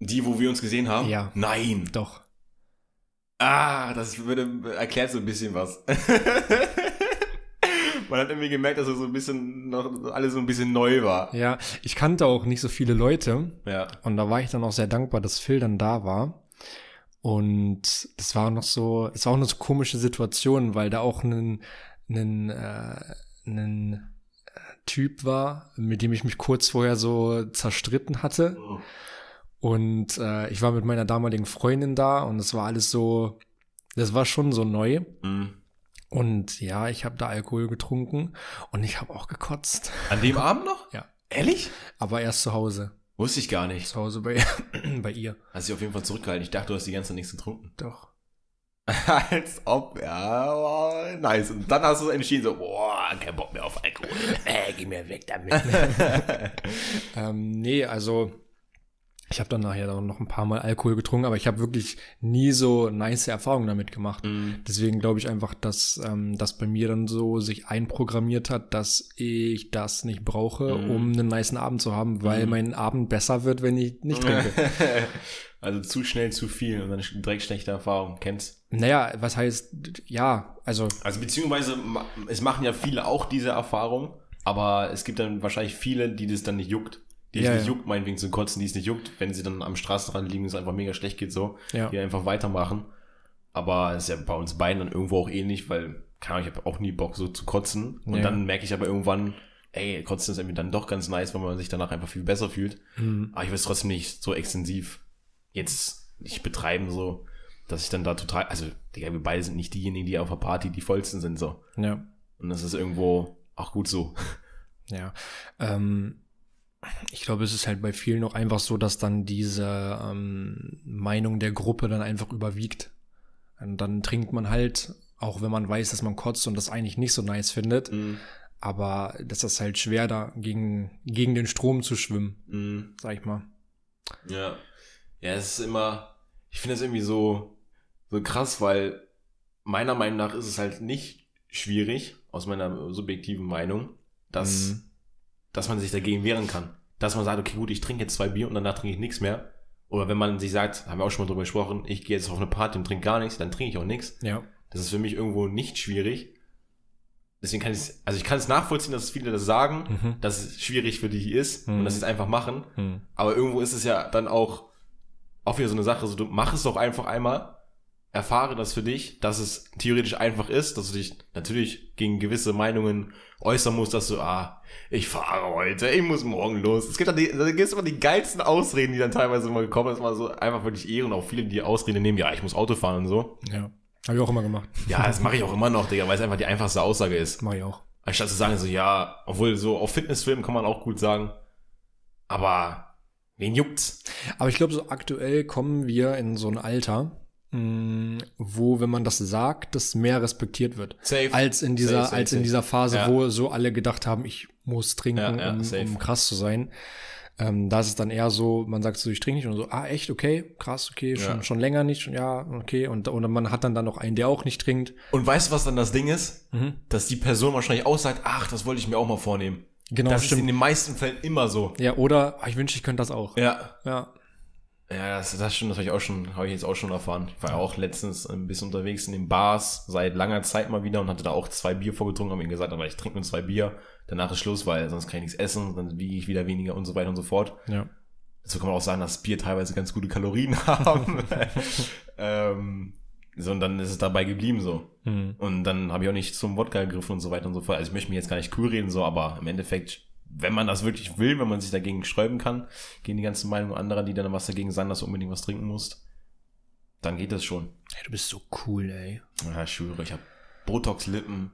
Die, wo wir uns gesehen haben? Ja. Nein. doch. Ah, das würde, erklärt so ein bisschen was. <laughs> Man hat irgendwie gemerkt, dass es so ein bisschen noch alles so ein bisschen neu war. Ja, ich kannte auch nicht so viele Leute Ja. und da war ich dann auch sehr dankbar, dass Phil dann da war. Und das war noch so, es war auch eine so komische Situation, weil da auch ein, ein, äh, ein äh, Typ war, mit dem ich mich kurz vorher so zerstritten hatte. Und äh, ich war mit meiner damaligen Freundin da und es war alles so, das war schon so neu. Mhm. Und ja, ich habe da Alkohol getrunken und ich habe auch gekotzt. An dem Abend noch? Ja. Ehrlich? Aber erst zu Hause. Wusste ich gar nicht. Zu Hause bei, <clears throat> bei ihr. Hast dich auf jeden Fall zurückgehalten. Ich dachte, du hast die ganze Zeit nichts getrunken. Doch. <laughs> Als ob, ja, boah, nice. Und dann hast du entschieden, so, boah, kein Bock mehr auf Alkohol. <laughs> Äh, geh mir weg damit. <laughs> Ähm, nee, also ich habe dann nachher dann noch ein paar Mal Alkohol getrunken, aber ich habe wirklich nie so nice Erfahrungen damit gemacht. Mhm. Deswegen glaube ich einfach, dass ähm, das bei mir dann so sich einprogrammiert hat, dass ich das nicht brauche, Mhm. um einen niceen Abend zu haben, weil Mhm. mein Abend besser wird, wenn ich nicht <laughs> trinke. also zu schnell zu viel und dann direkt schlechte Erfahrung. Kennst? naja, was heißt, ja, also Also beziehungsweise, es machen ja viele auch diese Erfahrung, aber es gibt dann wahrscheinlich viele, die das dann nicht juckt. Die es Ja, nicht ja. juckt, meinetwegen zu kotzen, die es nicht juckt, wenn sie dann am Straßenrand liegen und es einfach mega schlecht geht so, ja. die einfach weitermachen. Aber es ist ja bei uns beiden dann irgendwo auch ähnlich, weil, keine Ahnung, ich habe auch nie Bock so zu kotzen. Und Ja. dann merke ich aber irgendwann, ey, kotzen ist irgendwie dann doch ganz nice, weil man sich danach einfach viel besser fühlt. Mhm. Aber ich will es trotzdem nicht so extensiv jetzt nicht betreiben, so, dass ich dann da total, also, Digga, wir beide sind nicht diejenigen, die auf der Party die vollsten sind, so. ja. Und das ist irgendwo auch gut so. Ja, ähm, ich glaube, es ist halt bei vielen auch einfach so, dass dann diese ähm, Meinung der Gruppe dann einfach überwiegt. Und dann trinkt man halt, auch wenn man weiß, dass man kotzt und das eigentlich nicht so nice findet, Mhm. aber das ist halt schwer, da gegen, gegen den Strom zu schwimmen, Mhm. sag ich mal. Ja. Ja, es ist immer, ich finde es irgendwie so, so krass, weil meiner Meinung nach ist es halt nicht schwierig, aus meiner subjektiven Meinung, dass, Mhm. Dass man sich dagegen wehren kann. dass man sagt, okay, gut, ich trinke jetzt zwei Bier und danach trinke ich nichts mehr. Oder wenn man sich sagt, haben wir auch schon mal drüber gesprochen, ich gehe jetzt auf eine Party und trinke gar nichts, dann trinke ich auch nichts. Ja. Das ist für mich irgendwo nicht schwierig. Deswegen kann ich es, also ich kann es nachvollziehen, dass viele das sagen, Mhm. dass es schwierig für die ist Mhm. und dass sie es einfach machen. Hm. Aber irgendwo ist es ja dann auch, auch wieder so eine Sache, so du mach es doch einfach einmal, erfahre das für dich, dass es theoretisch einfach ist, dass du dich natürlich gegen gewisse Meinungen äußern musst, dass du, ah, ich fahre heute, ich muss morgen los. Es gibt dann die, da gibt es immer die geilsten Ausreden, die dann teilweise immer gekommen sind, mal so einfach wirklich Ehre und auch viele, die Ausreden nehmen, ja, ich muss Auto fahren und so. Ja. Habe ich auch immer gemacht. Ja, das mache ich auch immer noch, Digga, weil es einfach die einfachste Aussage ist. Mache ich auch. Anstatt zu sagen, so, ja, obwohl so auf Fitnessfilmen kann man auch gut sagen, aber wen juckt's? Aber ich glaube, so aktuell kommen wir in so ein Alter, wo, wenn man das sagt, das mehr respektiert wird. Safe. Als in dieser, Safe, safe, als in dieser Phase, Ja. wo so alle gedacht haben, ich muss trinken, Ja, ja, um, um krass zu sein. Ähm, da ist es dann eher so, man sagt so, ich trinke nicht und so, ah, echt, okay, krass, okay, schon, schon länger nicht, schon, ja, okay. Und, und man hat dann dann noch einen, der auch nicht trinkt. Und weißt du, was dann das Ding ist? Mhm. Dass die Person wahrscheinlich auch sagt, ach, das wollte ich mir auch mal vornehmen. Genau, das ist in stimmt. den meisten Fällen immer so. Ja, oder, ah, ich wünsche, ich könnte das auch. Ja. Ja. Ja, das, das stimmt, das habe ich auch schon, habe ich jetzt auch schon erfahren. Ich war ja auch letztens ein bisschen unterwegs in den Bars, seit langer Zeit mal wieder und hatte da auch zwei Bier vorgetrunken, habe ihm gesagt, aber ich trinke nur zwei Bier, danach ist Schluss, weil sonst kann ich nichts essen, dann wiege ich wieder weniger und so weiter und so fort. Ja. Dazu kann man auch sagen, dass Bier teilweise ganz gute Kalorien <laughs> haben. ähm, so, und dann ist es dabei geblieben so. Mhm. Und dann habe ich auch nicht zum Wodka gegriffen und so weiter und so fort. Also ich möchte mir jetzt gar nicht cool reden, so, aber im Endeffekt, wenn man das wirklich will, wenn man sich dagegen sträuben kann, gegen die ganzen Meinungen anderer, die dann was dagegen sagen, dass du unbedingt was trinken musst, dann geht das schon. Hey, du bist so cool, ey. Ja, ich schwöre, ich habe Botox-Lippen,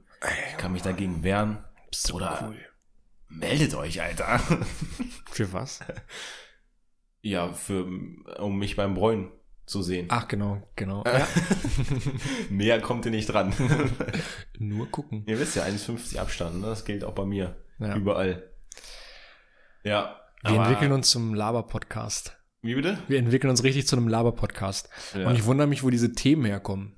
kann mich dagegen wehren. Bist so Oder- cool. Meldet euch, Alter. <laughs> Für was? ja, für, um mich beim Bräunen zu sehen. Ach, genau, genau. <laughs> Ja. Mehr kommt ihr nicht dran. Nur gucken. Ihr wisst ja, 1,50 Abstand, ne? das gilt auch bei mir. Ja. Überall. Ja. Wir entwickeln uns zum Laber-Podcast. Wie bitte? Wir entwickeln uns richtig zu einem Laber-Podcast. Ja. Und ich wundere mich, wo diese Themen herkommen.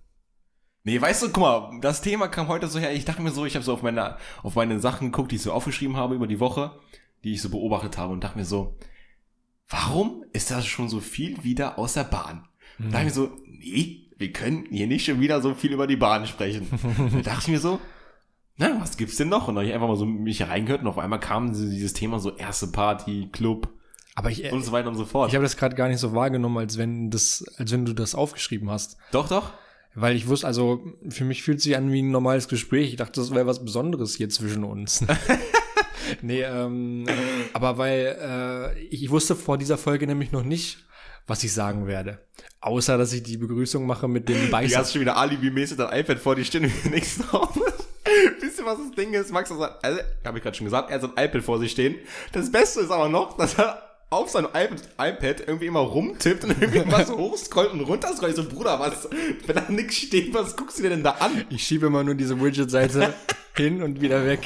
Nee, weißt du, guck mal, das Thema kam heute so her. Ich dachte mir so, ich habe so auf meine, auf meine Sachen geguckt, die ich so aufgeschrieben habe über die Woche, die ich so beobachtet habe und dachte mir so, warum ist das schon so viel wieder aus der Bahn? Mhm. Da dachte ich mir so, nee, wir können hier nicht schon wieder so viel über die Bahn sprechen. <laughs> da dachte ich mir so, na, was gibt's denn noch? Und dann hab ich einfach mal so mich reingehört und auf einmal kam dieses Thema so erste Party, Club Aber ich, und so weiter und so fort. ich habe das gerade gar nicht so wahrgenommen, als wenn das, als wenn du das aufgeschrieben hast. doch, doch. Weil ich wusste, also für mich fühlt sich an wie ein normales Gespräch. Ich dachte, das wäre was Besonderes hier zwischen uns. <laughs> nee, ähm, aber weil äh, ich wusste vor dieser Folge nämlich noch nicht, was ich sagen werde. Außer, dass ich die Begrüßung mache mit dem <laughs> Du Beißer. hast schon wieder alibi-mäßig dein iPad vor stehen und nichts drauf. Ihr, was das Ding ist? Max hat, also, habe ich gerade schon gesagt, er hat sein iPad vor sich stehen. Das Beste ist aber noch, dass er auf seinem iPad, irgendwie immer rumtippt und irgendwie was <laughs> hochscrollt und runterscrollt. Ich so, Bruder, was, wenn da nichts steht, was guckst du dir denn da an? Ich schiebe immer nur diese Widget-Seite <laughs> hin und wieder weg.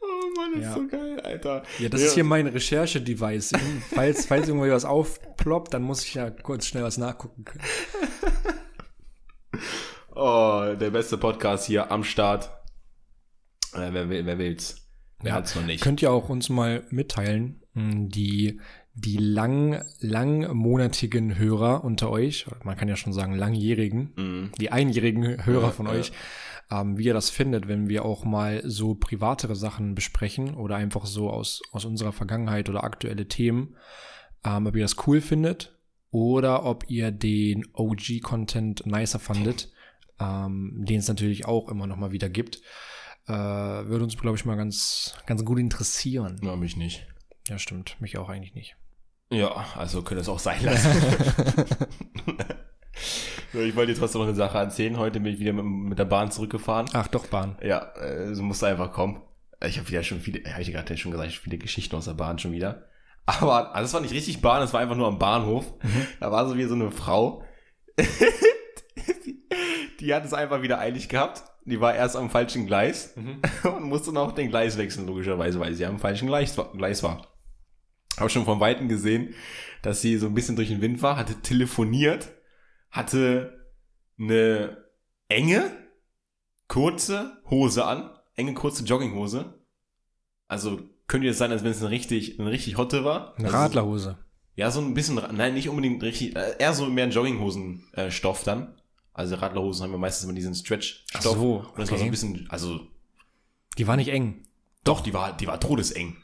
Oh Mann, ist Ja. so geil, Alter. Ja, das ist hier mein Recherche-Device. Falls, falls irgendwie was aufploppt, dann muss ich ja kurz schnell was nachgucken können. <laughs> Oh, der beste Podcast hier am Start. Äh, wer, will, wer will's? Wer Ja. hat's noch nicht? Könnt ihr auch uns mal mitteilen, mh, die, die lang, langmonatigen Hörer unter euch, man kann ja schon sagen langjährigen, Mhm. die einjährigen Hörer von ja. euch, ähm, wie ihr das findet, wenn wir auch mal so privatere Sachen besprechen oder einfach so aus, aus unserer Vergangenheit oder aktuelle Themen, ähm, ob ihr das cool findet oder ob ihr den OG-Content nicer <laughs> fandet, ähm, den es natürlich auch immer noch mal wieder gibt. Äh, würde uns, glaube ich, mal ganz, ganz gut interessieren. Ja, mich nicht. Ja, stimmt. Mich auch eigentlich nicht. Ja, also könnte es auch sein lassen. <laughs> ich wollte dir trotzdem noch eine Sache erzählen. Heute bin ich wieder mit, mit der Bahn zurückgefahren. Ach, doch, Bahn. Ja, äh, so musste einfach kommen. Ich habe wieder schon viele, habe ich gerade schon gesagt, viele Geschichten aus der Bahn schon wieder. Aber also das war nicht richtig Bahn, das war einfach nur am Bahnhof. Da war so wie so eine Frau. <laughs> die, hat es einfach wieder eilig gehabt. Die war erst am falschen Gleis <laughs> und musste noch den Gleis wechseln, logischerweise, weil sie am falschen Gleis war. Habe schon von Weitem gesehen, dass sie so ein bisschen durch den Wind war, hatte telefoniert, hatte eine enge, kurze Hose an, enge, kurze Jogginghose. also könnte jetzt sein, als wenn es eine richtig, eine richtig Hotte war. Eine Also, Radlerhose. Ja, so ein bisschen, nein, nicht unbedingt richtig, äh, eher so mehr ein Jogginghosen-Stoff dann. Also Radlerhosen haben wir meistens immer diesen Stretch-Stoff. Ach so, Und das war so okay. ein bisschen, also Die war nicht eng. Doch, die war, die war todeseng.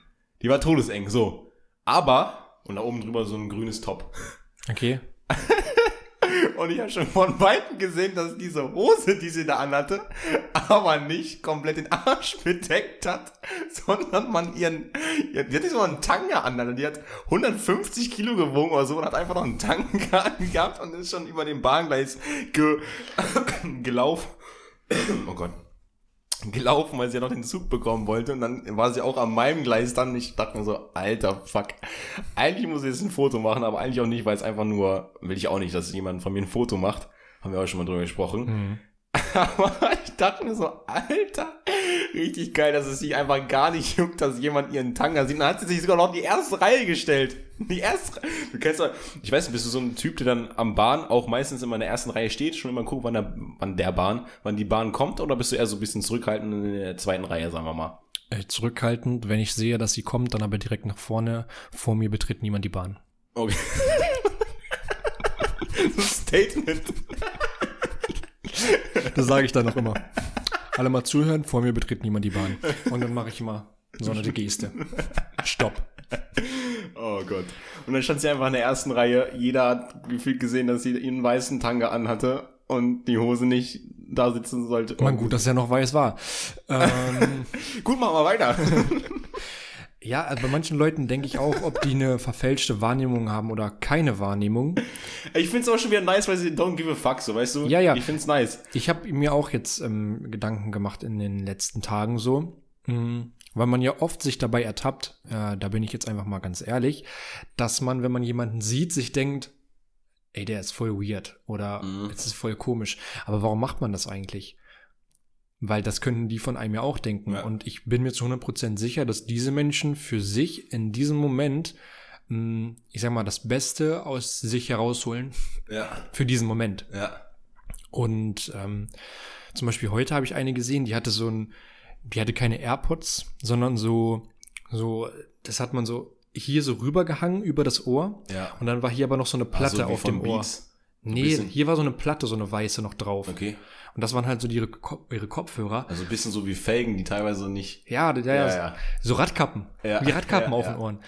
Die war todeseng, so. Aber, und da oben drüber so ein grünes Top. Okay. <laughs> Und ich habe schon von Weitem gesehen, dass diese Hose, die sie da anhatte, aber nicht komplett den Arsch bedeckt hat, sondern man ihren, die hat nicht so einen Tanga an, die hat 150 Kilo gewogen oder so und hat einfach noch einen Tanga <laughs> angehabt und ist schon über den Bahngleis ge <coughs> gelaufen. Oh Gott. Gelaufen, weil sie ja noch den Zug bekommen wollte und dann war sie auch an meinem Gleis dann. Ich dachte mir so, alter Fuck. Eigentlich muss ich jetzt ein Foto machen, aber eigentlich auch nicht, weil es einfach nur, will ich auch nicht, dass jemand von mir ein Foto macht. Haben wir auch schon mal drüber gesprochen. Mhm. <laughs> Aber ich dachte mir so, Alter, richtig geil, dass es sich einfach gar nicht juckt, dass jemand ihren Tanga sieht. Dann hat sie sich sogar noch in die erste Reihe gestellt. Die erste. Du kennst doch, ich weiß nicht, bist du so ein Typ, der dann am Bahn auch meistens immer in der ersten Reihe steht, schon immer guckt, wann der, wann der Bahn, wann die Bahn kommt, oder bist du eher so ein bisschen zurückhaltend in der zweiten Reihe, sagen wir mal? Äh, zurückhaltend, wenn ich sehe, dass sie kommt, dann aber direkt nach vorne. Vor mir betritt niemand die Bahn. Okay. Statement. Das sage ich dann noch immer. Alle mal zuhören, vor mir betritt niemand die Bahn. Und dann mache ich immer so eine Geste. Stopp. Oh Gott. Und dann stand sie einfach in der ersten Reihe. Jeder hat gefühlt gesehen, dass sie ihren weißen Tanga anhatte und die Hose nicht da sitzen sollte. Man, gut, dass er noch weiß war. Ähm, <laughs> Gut, machen wir weiter. <laughs> ja, also bei manchen Leuten denke ich auch, ob die eine verfälschte Wahrnehmung haben oder keine Wahrnehmung. ich find's auch schon wieder nice, weil sie don't give a fuck, so, weißt du? Ja, ja. Ich find's nice. Ich habe mir auch jetzt ähm, Gedanken gemacht in den letzten Tagen so, mh, weil man ja oft sich dabei ertappt, äh, da bin ich jetzt einfach mal ganz ehrlich, dass man, wenn man jemanden sieht, sich denkt, ey, der ist voll weird oder Mhm. es ist voll komisch. Aber warum macht man das eigentlich? Weil das könnten die von einem ja auch denken. Ja. Und ich bin mir zu 100% sicher, dass diese Menschen für sich in diesem Moment, mh, ich sag mal, das Beste aus sich herausholen <laughs> Ja. für diesen Moment. Ja. Und ähm, zum Beispiel heute habe ich eine gesehen, die hatte so ein, die hatte keine AirPods, sondern so, so, das hat man so hier so rübergehangen über das Ohr. Ja. Und dann war hier aber noch so eine Platte Also auf dem Ohr. Beats. Nee, hier war so eine Platte, so eine weiße noch drauf. Okay. Und das waren halt so die, ihre, Ko- ihre Kopfhörer. Also ein bisschen so wie Felgen, die teilweise nicht. Ja, ja, ja, Ja, so Radkappen. Ja, Wie Radkappen ja, auf den Ohren.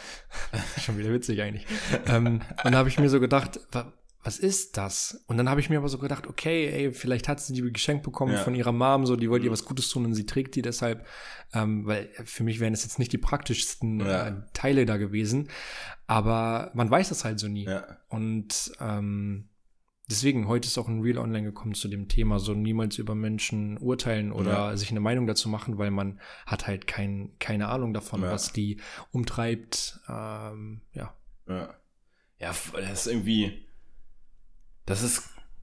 <laughs> Schon wieder witzig eigentlich. ähm, und da habe ich mir so gedacht, was ist das? Und dann habe ich mir aber so gedacht, okay, ey, vielleicht hat sie die geschenkt bekommen Ja. Mhm. von ihrer Mom, so, die wollte ihr was Gutes tun und sie trägt die deshalb, ähm, weil für mich wären es jetzt nicht die praktischsten Ja. äh, Teile da gewesen. Aber man weiß das halt so nie. Ja. Und ähm, deswegen, heute ist auch ein Reel online gekommen zu dem Thema, so niemals über Menschen urteilen oder sich eine Meinung dazu machen, weil man hat halt kein, keine Ahnung davon, was die umtreibt. Ähm, ja. Ja. Ja, das ist irgendwie. Das ist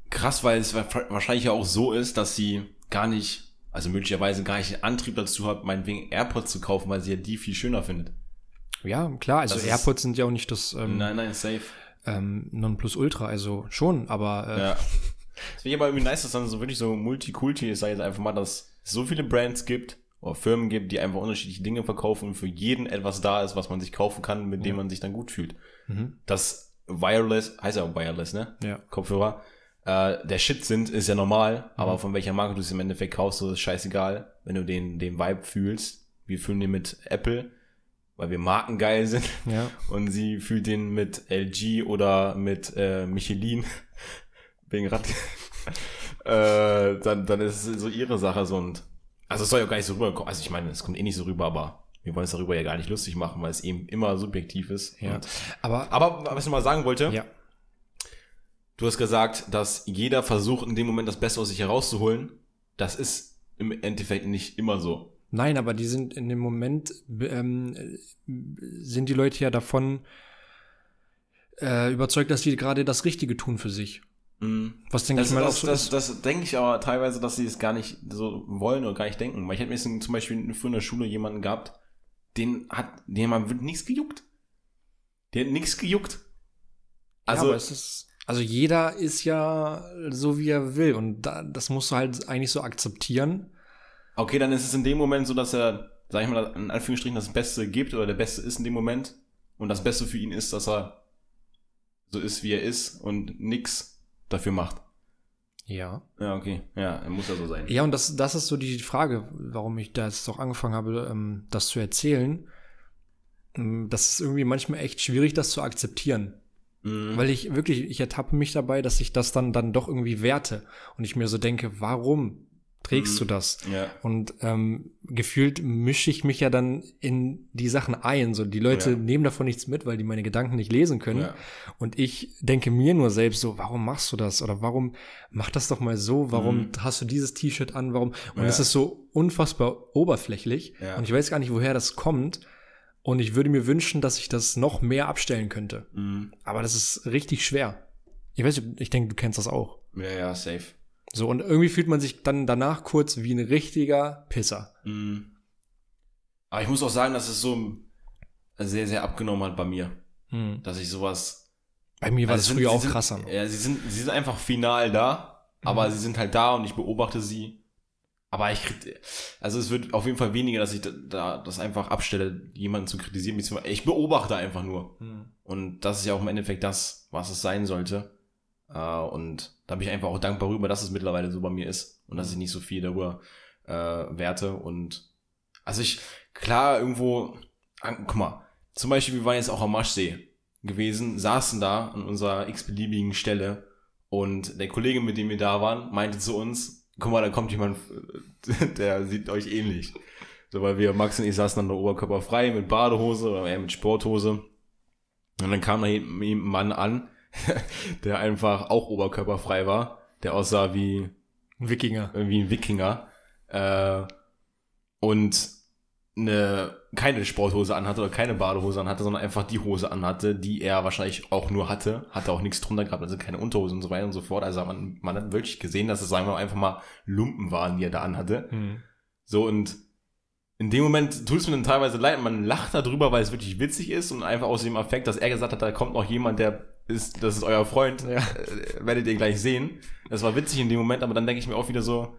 krass, weil es wa- wahrscheinlich ja auch so ist, dass sie gar nicht, also möglicherweise gar nicht den Antrieb dazu hat, meinetwegen AirPods zu kaufen, weil sie ja die viel schöner findet. Ja, klar, also Das ist- AirPods sind ja auch nicht das ähm, Nein, nein, safe. ähm, Nonplusultra, also schon, aber äh, Ja. <laughs> Das finde ich aber irgendwie nice, dass dann so wirklich so Multikulti ist, sag ich jetzt einfach mal, dass es so viele Brands gibt oder Firmen gibt, die einfach unterschiedliche Dinge verkaufen und für jeden etwas da ist, was man sich kaufen kann, mit dem Ja. man sich dann gut fühlt. mhm, Das Wireless, heißt ja auch Wireless, ne? ja. Kopfhörer, äh, der Shit sind, ist ja normal, aber Mhm. von welcher Marke du es im Endeffekt kaufst, so ist scheißegal, wenn du den, den Vibe fühlst. Wir fühlen den mit Apple, weil wir markengeil sind Ja, <laughs> und sie fühlt den mit LG oder mit äh, Michelin <laughs> wegen Rad. <laughs> äh, dann, dann ist es so ihre Sache so und also es soll ja gar nicht so rüberkommen. Also ich meine, es kommt eh nicht so rüber, aber wir wollen es darüber ja gar nicht lustig machen, weil es eben immer subjektiv ist. ja. Aber, aber was ich mal sagen wollte, ja, du hast gesagt, dass jeder versucht in dem Moment das Beste aus sich herauszuholen. Das ist im Endeffekt nicht immer so. nein, aber die sind in dem Moment, ähm, sind die Leute ja davon äh, überzeugt, dass die gerade das Richtige tun für sich. Mhm. Was denke Das, ich mal das, auch so das, das denke ich aber teilweise, dass sie es gar nicht so wollen oder gar nicht denken. Weil ich hätte mir jetzt zum Beispiel früher in der Schule jemanden gehabt, den hat, den man wird nichts gejuckt. Der hat nichts gejuckt. Also, ja, aber es ist, also jeder ist ja so, wie er will. Und da, das musst du halt eigentlich so akzeptieren. okay, dann ist es in dem Moment so, dass er sag ich mal, in Anführungsstrichen das Beste gibt oder der Beste ist in dem Moment. Und das Beste für ihn ist, dass er so ist, wie er ist und nix dafür macht. Ja. Ja, okay. Ja, muss ja so sein. Ja, und das, das ist so die Frage, warum ich da jetzt auch angefangen habe, ähm, das zu erzählen. Ähm, das ist irgendwie manchmal echt schwierig, das zu akzeptieren. Mhm. Weil ich wirklich, ich ertappe mich dabei, dass ich das dann, dann doch irgendwie werte. Und ich mir so denke, warum trägst mhm. du das? Ja. Und ähm, gefühlt mische ich mich ja dann in die Sachen ein. So, die Leute ja. nehmen davon nichts mit, weil die meine Gedanken nicht lesen können. Ja. Und ich denke mir nur selbst so, warum machst du das? Oder warum mach das doch mal so? Warum mhm. hast du dieses T-Shirt an? Warum? Und es ist so unfassbar oberflächlich. Und ich weiß gar nicht, woher das kommt. Und ich würde mir wünschen, dass ich das noch mehr abstellen könnte. Mhm. Aber das ist richtig schwer. Ich weiß, ich denke, du kennst das auch. Ja, ja, safe. So, und irgendwie fühlt man sich dann danach kurz wie ein richtiger Pisser. Mhm. Aber ich muss auch sagen, dass es so sehr, sehr abgenommen hat bei mir. Mhm. Dass ich sowas. Bei mir war also das früher auch krasser. Ja, sie sind, sie sind einfach final da, aber mhm. sie sind halt da und ich beobachte sie aber ich krieg, also es wird auf jeden Fall weniger, dass ich da, da das einfach abstelle, jemanden zu kritisieren. Ich beobachte einfach nur. Hm. Und das ist ja auch im Endeffekt das, was es sein sollte. Uh, und da bin ich einfach auch dankbar darüber, dass es mittlerweile so bei mir ist und dass ich nicht so viel darüber äh, werte. Und also ich, klar, irgendwo, guck mal, zum Beispiel, wir waren jetzt auch am Maschsee gewesen, saßen da an unserer x-beliebigen Stelle und der Kollege, mit dem wir da waren, meinte zu uns, guck mal, da kommt jemand, <laughs> der sieht euch ähnlich. So, weil wir, Max und ich saßen dann der Oberkörper frei mit Badehose oder eher mit Sporthose. Und dann kam da ein Mann an, <laughs> der einfach auch oberkörperfrei war, der aussah wie ein Wikinger. Wie ein Wikinger. Äh, und eine, keine Sporthose anhatte oder keine Badehose anhatte, sondern einfach die Hose anhatte, die er wahrscheinlich auch nur hatte. Hatte auch nichts drunter gehabt, also keine Unterhose und so weiter und so fort. Also man, man hat wirklich gesehen, dass es, sagen wir mal, einfach mal Lumpen waren, die er da anhatte. Mhm. So und in dem Moment tut es mir dann teilweise leid, man lacht darüber, weil es wirklich witzig ist und einfach aus dem Effekt, dass er gesagt hat, da kommt noch jemand, der ist, das ist euer Freund, ja. äh, werdet ihr gleich sehen. Das war witzig in dem Moment, aber dann denke ich mir auch wieder so,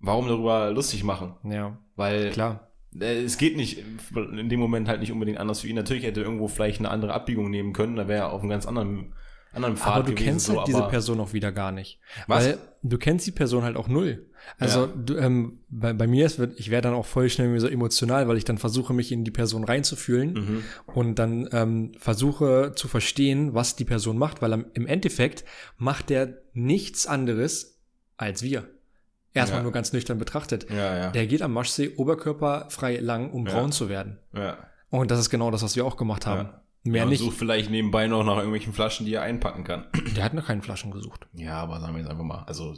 warum darüber lustig machen? Ja. Weil klar äh, es geht nicht in dem Moment halt nicht unbedingt anders für ihn. Natürlich hätte er irgendwo vielleicht eine andere Abbiegung nehmen können, da wäre er auf einem ganz anderen anderen Pfad Aber du gewesen, kennst halt so, diese Person auch wieder gar nicht. Was? Weil du kennst die Person halt auch null. Also ja. du, ähm, bei, bei mir ist, ich werde dann auch voll schnell so emotional, weil ich dann versuche, mich in die Person reinzufühlen mhm. und dann ähm, versuche zu verstehen, was die Person macht, weil im Endeffekt macht der nichts anderes als wir. Erstmal ja. nur ganz nüchtern betrachtet. Ja, ja. Der geht am Maschsee oberkörperfrei lang, um braun zu werden. Und das ist genau das, was wir auch gemacht haben. Mehr ja, nicht. sucht vielleicht nebenbei noch nach irgendwelchen Flaschen, die er einpacken kann. <clears throat> Der hat noch keine Flaschen gesucht. Ja, aber sagen wir jetzt einfach mal, also.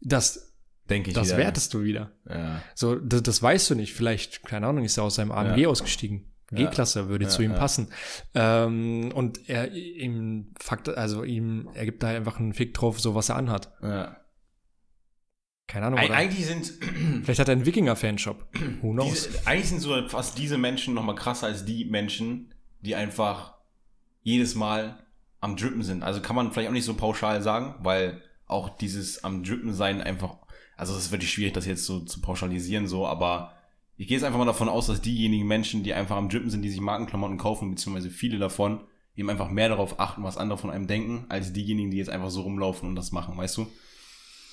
Das, denke ich. Das wieder, wertest du wieder. Ja. So, das, das weißt du nicht. Vielleicht, keine Ahnung, ist er aus seinem AMG ja. ausgestiegen. G-Klasse würde zu ihm passen. Ähm, und er ihm Fakt, also ihm, er gibt da einfach einen Fick drauf, so was er anhat. Ja. Keine Ahnung. Oder? Eigentlich sind. <clears throat> Vielleicht hat er einen Wikinger-Fanshop. Who knows? Diese, eigentlich sind so fast diese Menschen noch mal krasser als die Menschen, die einfach jedes Mal am Drippen sind. Also kann man vielleicht auch nicht so pauschal sagen, weil auch dieses am Drippen sein einfach. Also es ist wirklich schwierig, das jetzt so zu pauschalisieren, so, aber ich gehe jetzt einfach mal davon aus, dass diejenigen Menschen, die einfach am Drippen sind, die sich Markenklamotten kaufen, beziehungsweise viele davon, eben einfach mehr darauf achten, was andere von einem denken, als diejenigen, die jetzt einfach so rumlaufen und das machen, weißt du?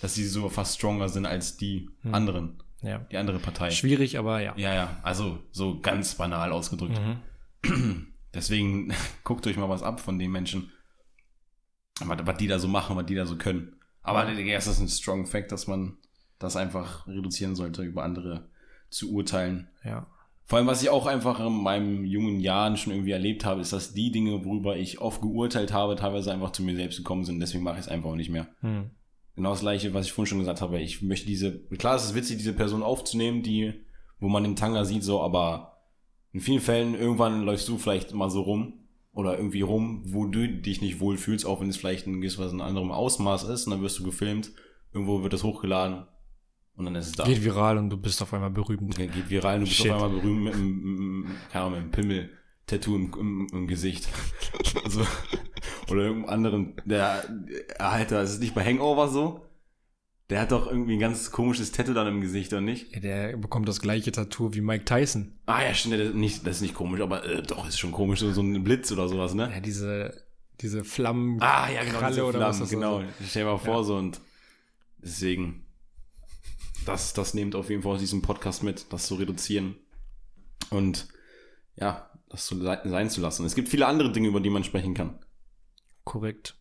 dass sie so fast stronger sind als die hm. anderen. Ja. Die andere Partei. Schwierig, aber ja. Ja, ja. Also so ganz banal ausgedrückt. Mhm. <clears throat> Deswegen <laughs> guckt euch mal was ab von den Menschen. Was, was die da so machen, was die da so können. Aber erst ist ein strong Fact, dass man das einfach reduzieren sollte, über andere zu urteilen. Ja. Vor allem, was ich auch einfach in meinen jungen Jahren schon irgendwie erlebt habe, ist, dass die Dinge, worüber ich oft geurteilt habe, teilweise einfach zu mir selbst gekommen sind. Deswegen mache ich es einfach auch nicht mehr. Hm. Genau das gleiche, was ich vorhin schon gesagt habe. Ich möchte diese, klar, es ist witzig, diese Person aufzunehmen, die, wo man den Tanga sieht, so, aber in vielen Fällen irgendwann läufst du vielleicht mal so rum oder irgendwie rum, wo du dich nicht wohlfühlst, auch wenn es vielleicht in anderem Ausmaß ist, und dann wirst du gefilmt, irgendwo wird das hochgeladen und dann ist es da. Geht viral und du bist auf einmal berühmt. Geht viral und du bist Shit. auf einmal berühmt mit, keine Ahnung, mit einem Pimmel. Tattoo im, im, im Gesicht. <laughs> also, oder irgendeinem anderen, der, Alter, ist es nicht bei Hangover so? Der hat doch irgendwie ein ganz komisches Tattoo dann im Gesicht, oder nicht? Ja, der bekommt das gleiche Tattoo wie Mike Tyson. Ah ja, stimmt, das ist nicht, das ist nicht komisch, aber äh, doch, ist schon komisch, so, ein Blitz oder sowas, ne? Ja, diese, diese Flammen. Ah, ja, genau, Kralle diese oder Flammen, was das genau. so- Stell dir mal vor, Ja. so und deswegen, das, das nehmt auf jeden Fall aus diesem Podcast mit, das zu reduzieren und ja, das se- sein zu lassen. Es gibt viele andere Dinge, über die man sprechen kann. Korrekt.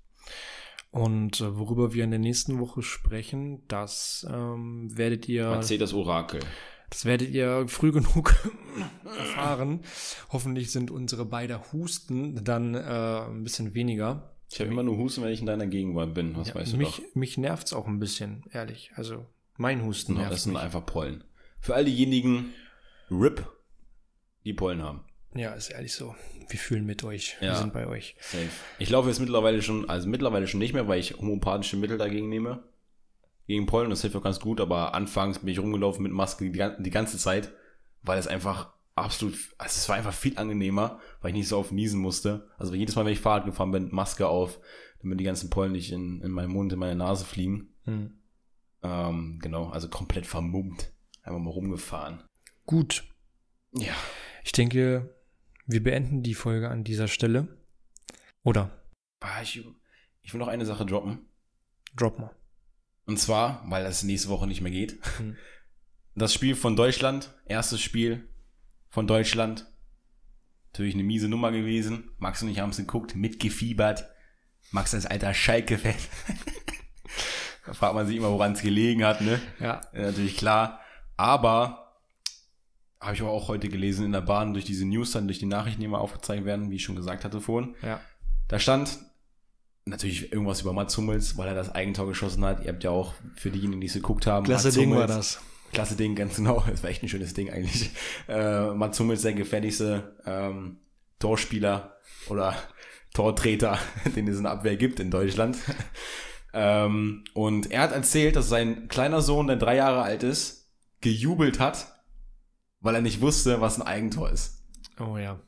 Und äh, worüber wir in der nächsten Woche sprechen, das ähm, werdet ihr, Erzähl das Orakel. das werdet ihr früh genug <laughs> erfahren. Hoffentlich sind unsere beiden Husten dann äh, ein bisschen weniger. Ich habe immer nur Husten, wenn ich in deiner Gegenwart bin, was Ja, weißt du mich doch. mich nervt's auch ein bisschen, ehrlich. Also mein Husten nervt das sind mich. einfach Pollen. Für all diejenigen, RIP, die Pollen haben. Ja, ist ehrlich so. Wir fühlen mit euch. Wir Ja. sind bei euch. Safe. Ich laufe jetzt mittlerweile schon, also mittlerweile schon nicht mehr, weil ich homöopathische Mittel dagegen nehme. Gegen Pollen, das hilft auch ganz gut, aber anfangs bin ich rumgelaufen mit Maske die ganze Zeit, weil es einfach absolut, also es war einfach viel angenehmer, weil ich nicht so oft niesen musste. Also jedes Mal, wenn ich Fahrrad gefahren bin, Maske auf, damit die ganzen Pollen nicht in, in meinen Mund, in meine Nase fliegen. Hm. Ähm, genau, also komplett vermummt. Einfach mal rumgefahren. Gut. Ja. Ich denke, wir beenden die Folge an dieser Stelle. Oder Ah, Ich, ich will noch eine Sache droppen. drop mal. Und zwar, weil das nächste Woche nicht mehr geht. Hm. Das Spiel von Deutschland, erstes Spiel von Deutschland. Natürlich eine miese Nummer gewesen. Max und ich haben es geguckt, mitgefiebert. Max als alter Schalke-Fan. <laughs> da fragt man sich immer, woran es gelegen hat, ne? Ja. Ja, natürlich klar. Aber habe ich aber auch heute gelesen in der Bahn durch diese News, dann durch die Nachrichten, die immer aufgezeigt werden, wie ich schon gesagt hatte vorhin. Ja. Da stand natürlich irgendwas über Mats Hummels, weil er das Eigentor geschossen hat. Ihr habt ja auch für diejenigen, die es geguckt haben. Klasse Ding war das. Klasse Ding, ganz genau. <laughs> Das war echt ein schönes Ding eigentlich. Äh, Mats Hummels, der gefährlichste ähm, Torspieler oder Tortreter, <laughs> den es in der Abwehr gibt in Deutschland. <laughs> ähm, und er hat erzählt, dass sein kleiner Sohn, der drei Jahre alt ist, gejubelt hat, weil er nicht wusste, was ein Eigentor ist. Oh ja.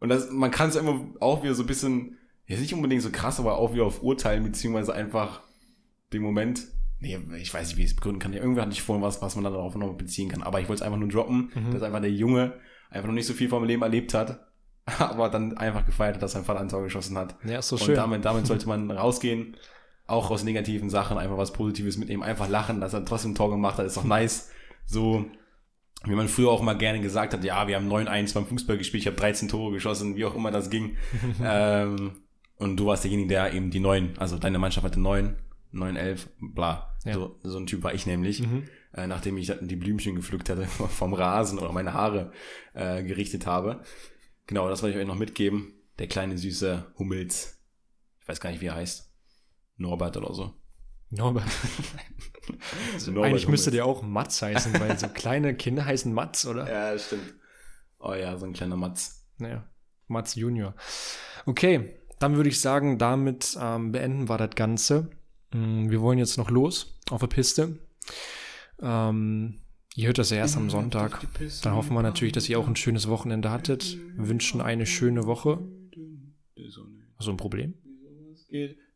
Und das, man kann es immer auch wieder so ein bisschen, ja nicht unbedingt so krass, aber auch wieder auf urteilen, beziehungsweise einfach den Moment, nee, ich weiß nicht, wie ich es begründen kann. Irgendwer hatte ich vorhin was, was man dann darauf noch beziehen kann. Aber ich wollte es einfach nur droppen, Mhm. dass einfach der Junge einfach noch nicht so viel vom Leben erlebt hat, <laughs> aber dann einfach gefeiert hat, dass sein Vater ein Tor geschossen hat. Ja, ist so Und schön. damit, damit sollte <laughs> man rausgehen, auch aus negativen Sachen einfach was Positives mitnehmen, einfach lachen, dass er trotzdem ein Tor gemacht hat, ist doch nice. So, wie man früher auch mal gerne gesagt hat, ja, wir haben 9-1 beim Fußball gespielt, ich habe 13 Tore geschossen, wie auch immer das ging. <laughs> ähm, und du warst derjenige, der eben die 9, also deine Mannschaft hatte 9, 9, 11, bla. Ja. So, so ein Typ war ich nämlich, Mhm. äh, nachdem ich die Blümchen gepflückt hatte <laughs> vom Rasen oder meine Haare äh, gerichtet habe. Genau, das wollte ich euch noch mitgeben. Der kleine süße Hummels. Ich weiß gar nicht, wie er heißt. Norbert oder so. Norbert. <laughs> So Norbert Eigentlich müsste der auch Mats heißen, weil so kleine Kinder heißen Mats, oder? Ja, stimmt. Oh ja, so ein kleiner Matz. Naja, Mats Junior. Okay, dann würde ich sagen, damit ähm, beenden wir das Ganze. Mm, Wir wollen jetzt noch los auf der Piste. Ähm, ihr hört das ja erst am Sonntag. Dann hoffen wir natürlich, dass ihr auch ein schönes Wochenende hattet. Wünschen eine schöne Woche. Hast du ein Problem?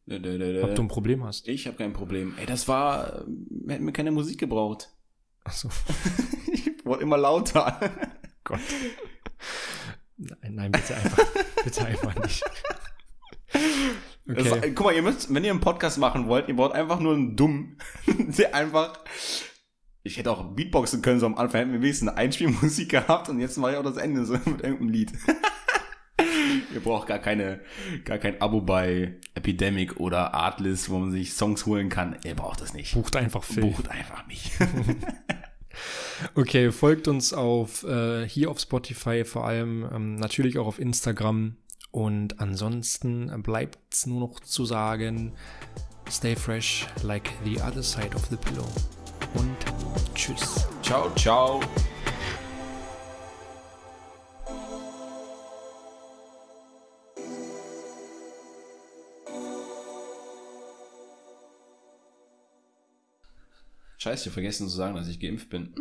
Ob du ein Problem hast? Ich habe kein Problem. Ey, das war, wir hätten mir keine Musik gebraucht. Achso. <laughs> Ich wurde immer lauter. Gott. Nein, nein, bitte einfach, bitte einfach nicht. Das war, Okay. guck mal, ihr müsst, wenn ihr einen Podcast machen wollt, ihr braucht einfach nur einen Dumm, <laughs> der einfach. Ich hätte auch Beatboxen können, so am Anfang hätten wir wenigstens eine Einspielmusik gehabt und jetzt mache ich auch das Ende so mit irgendeinem Lied. <laughs> ihr braucht gar keine, gar kein Abo bei Epidemic oder Artlist, wo man sich Songs holen kann. Ihr braucht das nicht. Bucht einfach Film. Bucht einfach mich. <laughs> Okay, folgt uns auf äh, hier auf Spotify vor allem, ähm, natürlich auch auf Instagram. Und ansonsten bleibt's nur noch zu sagen, stay fresh like the other side of the pillow. Und tschüss. ciao, ciao. Scheiße, vergessen zu sagen, dass ich geimpft bin.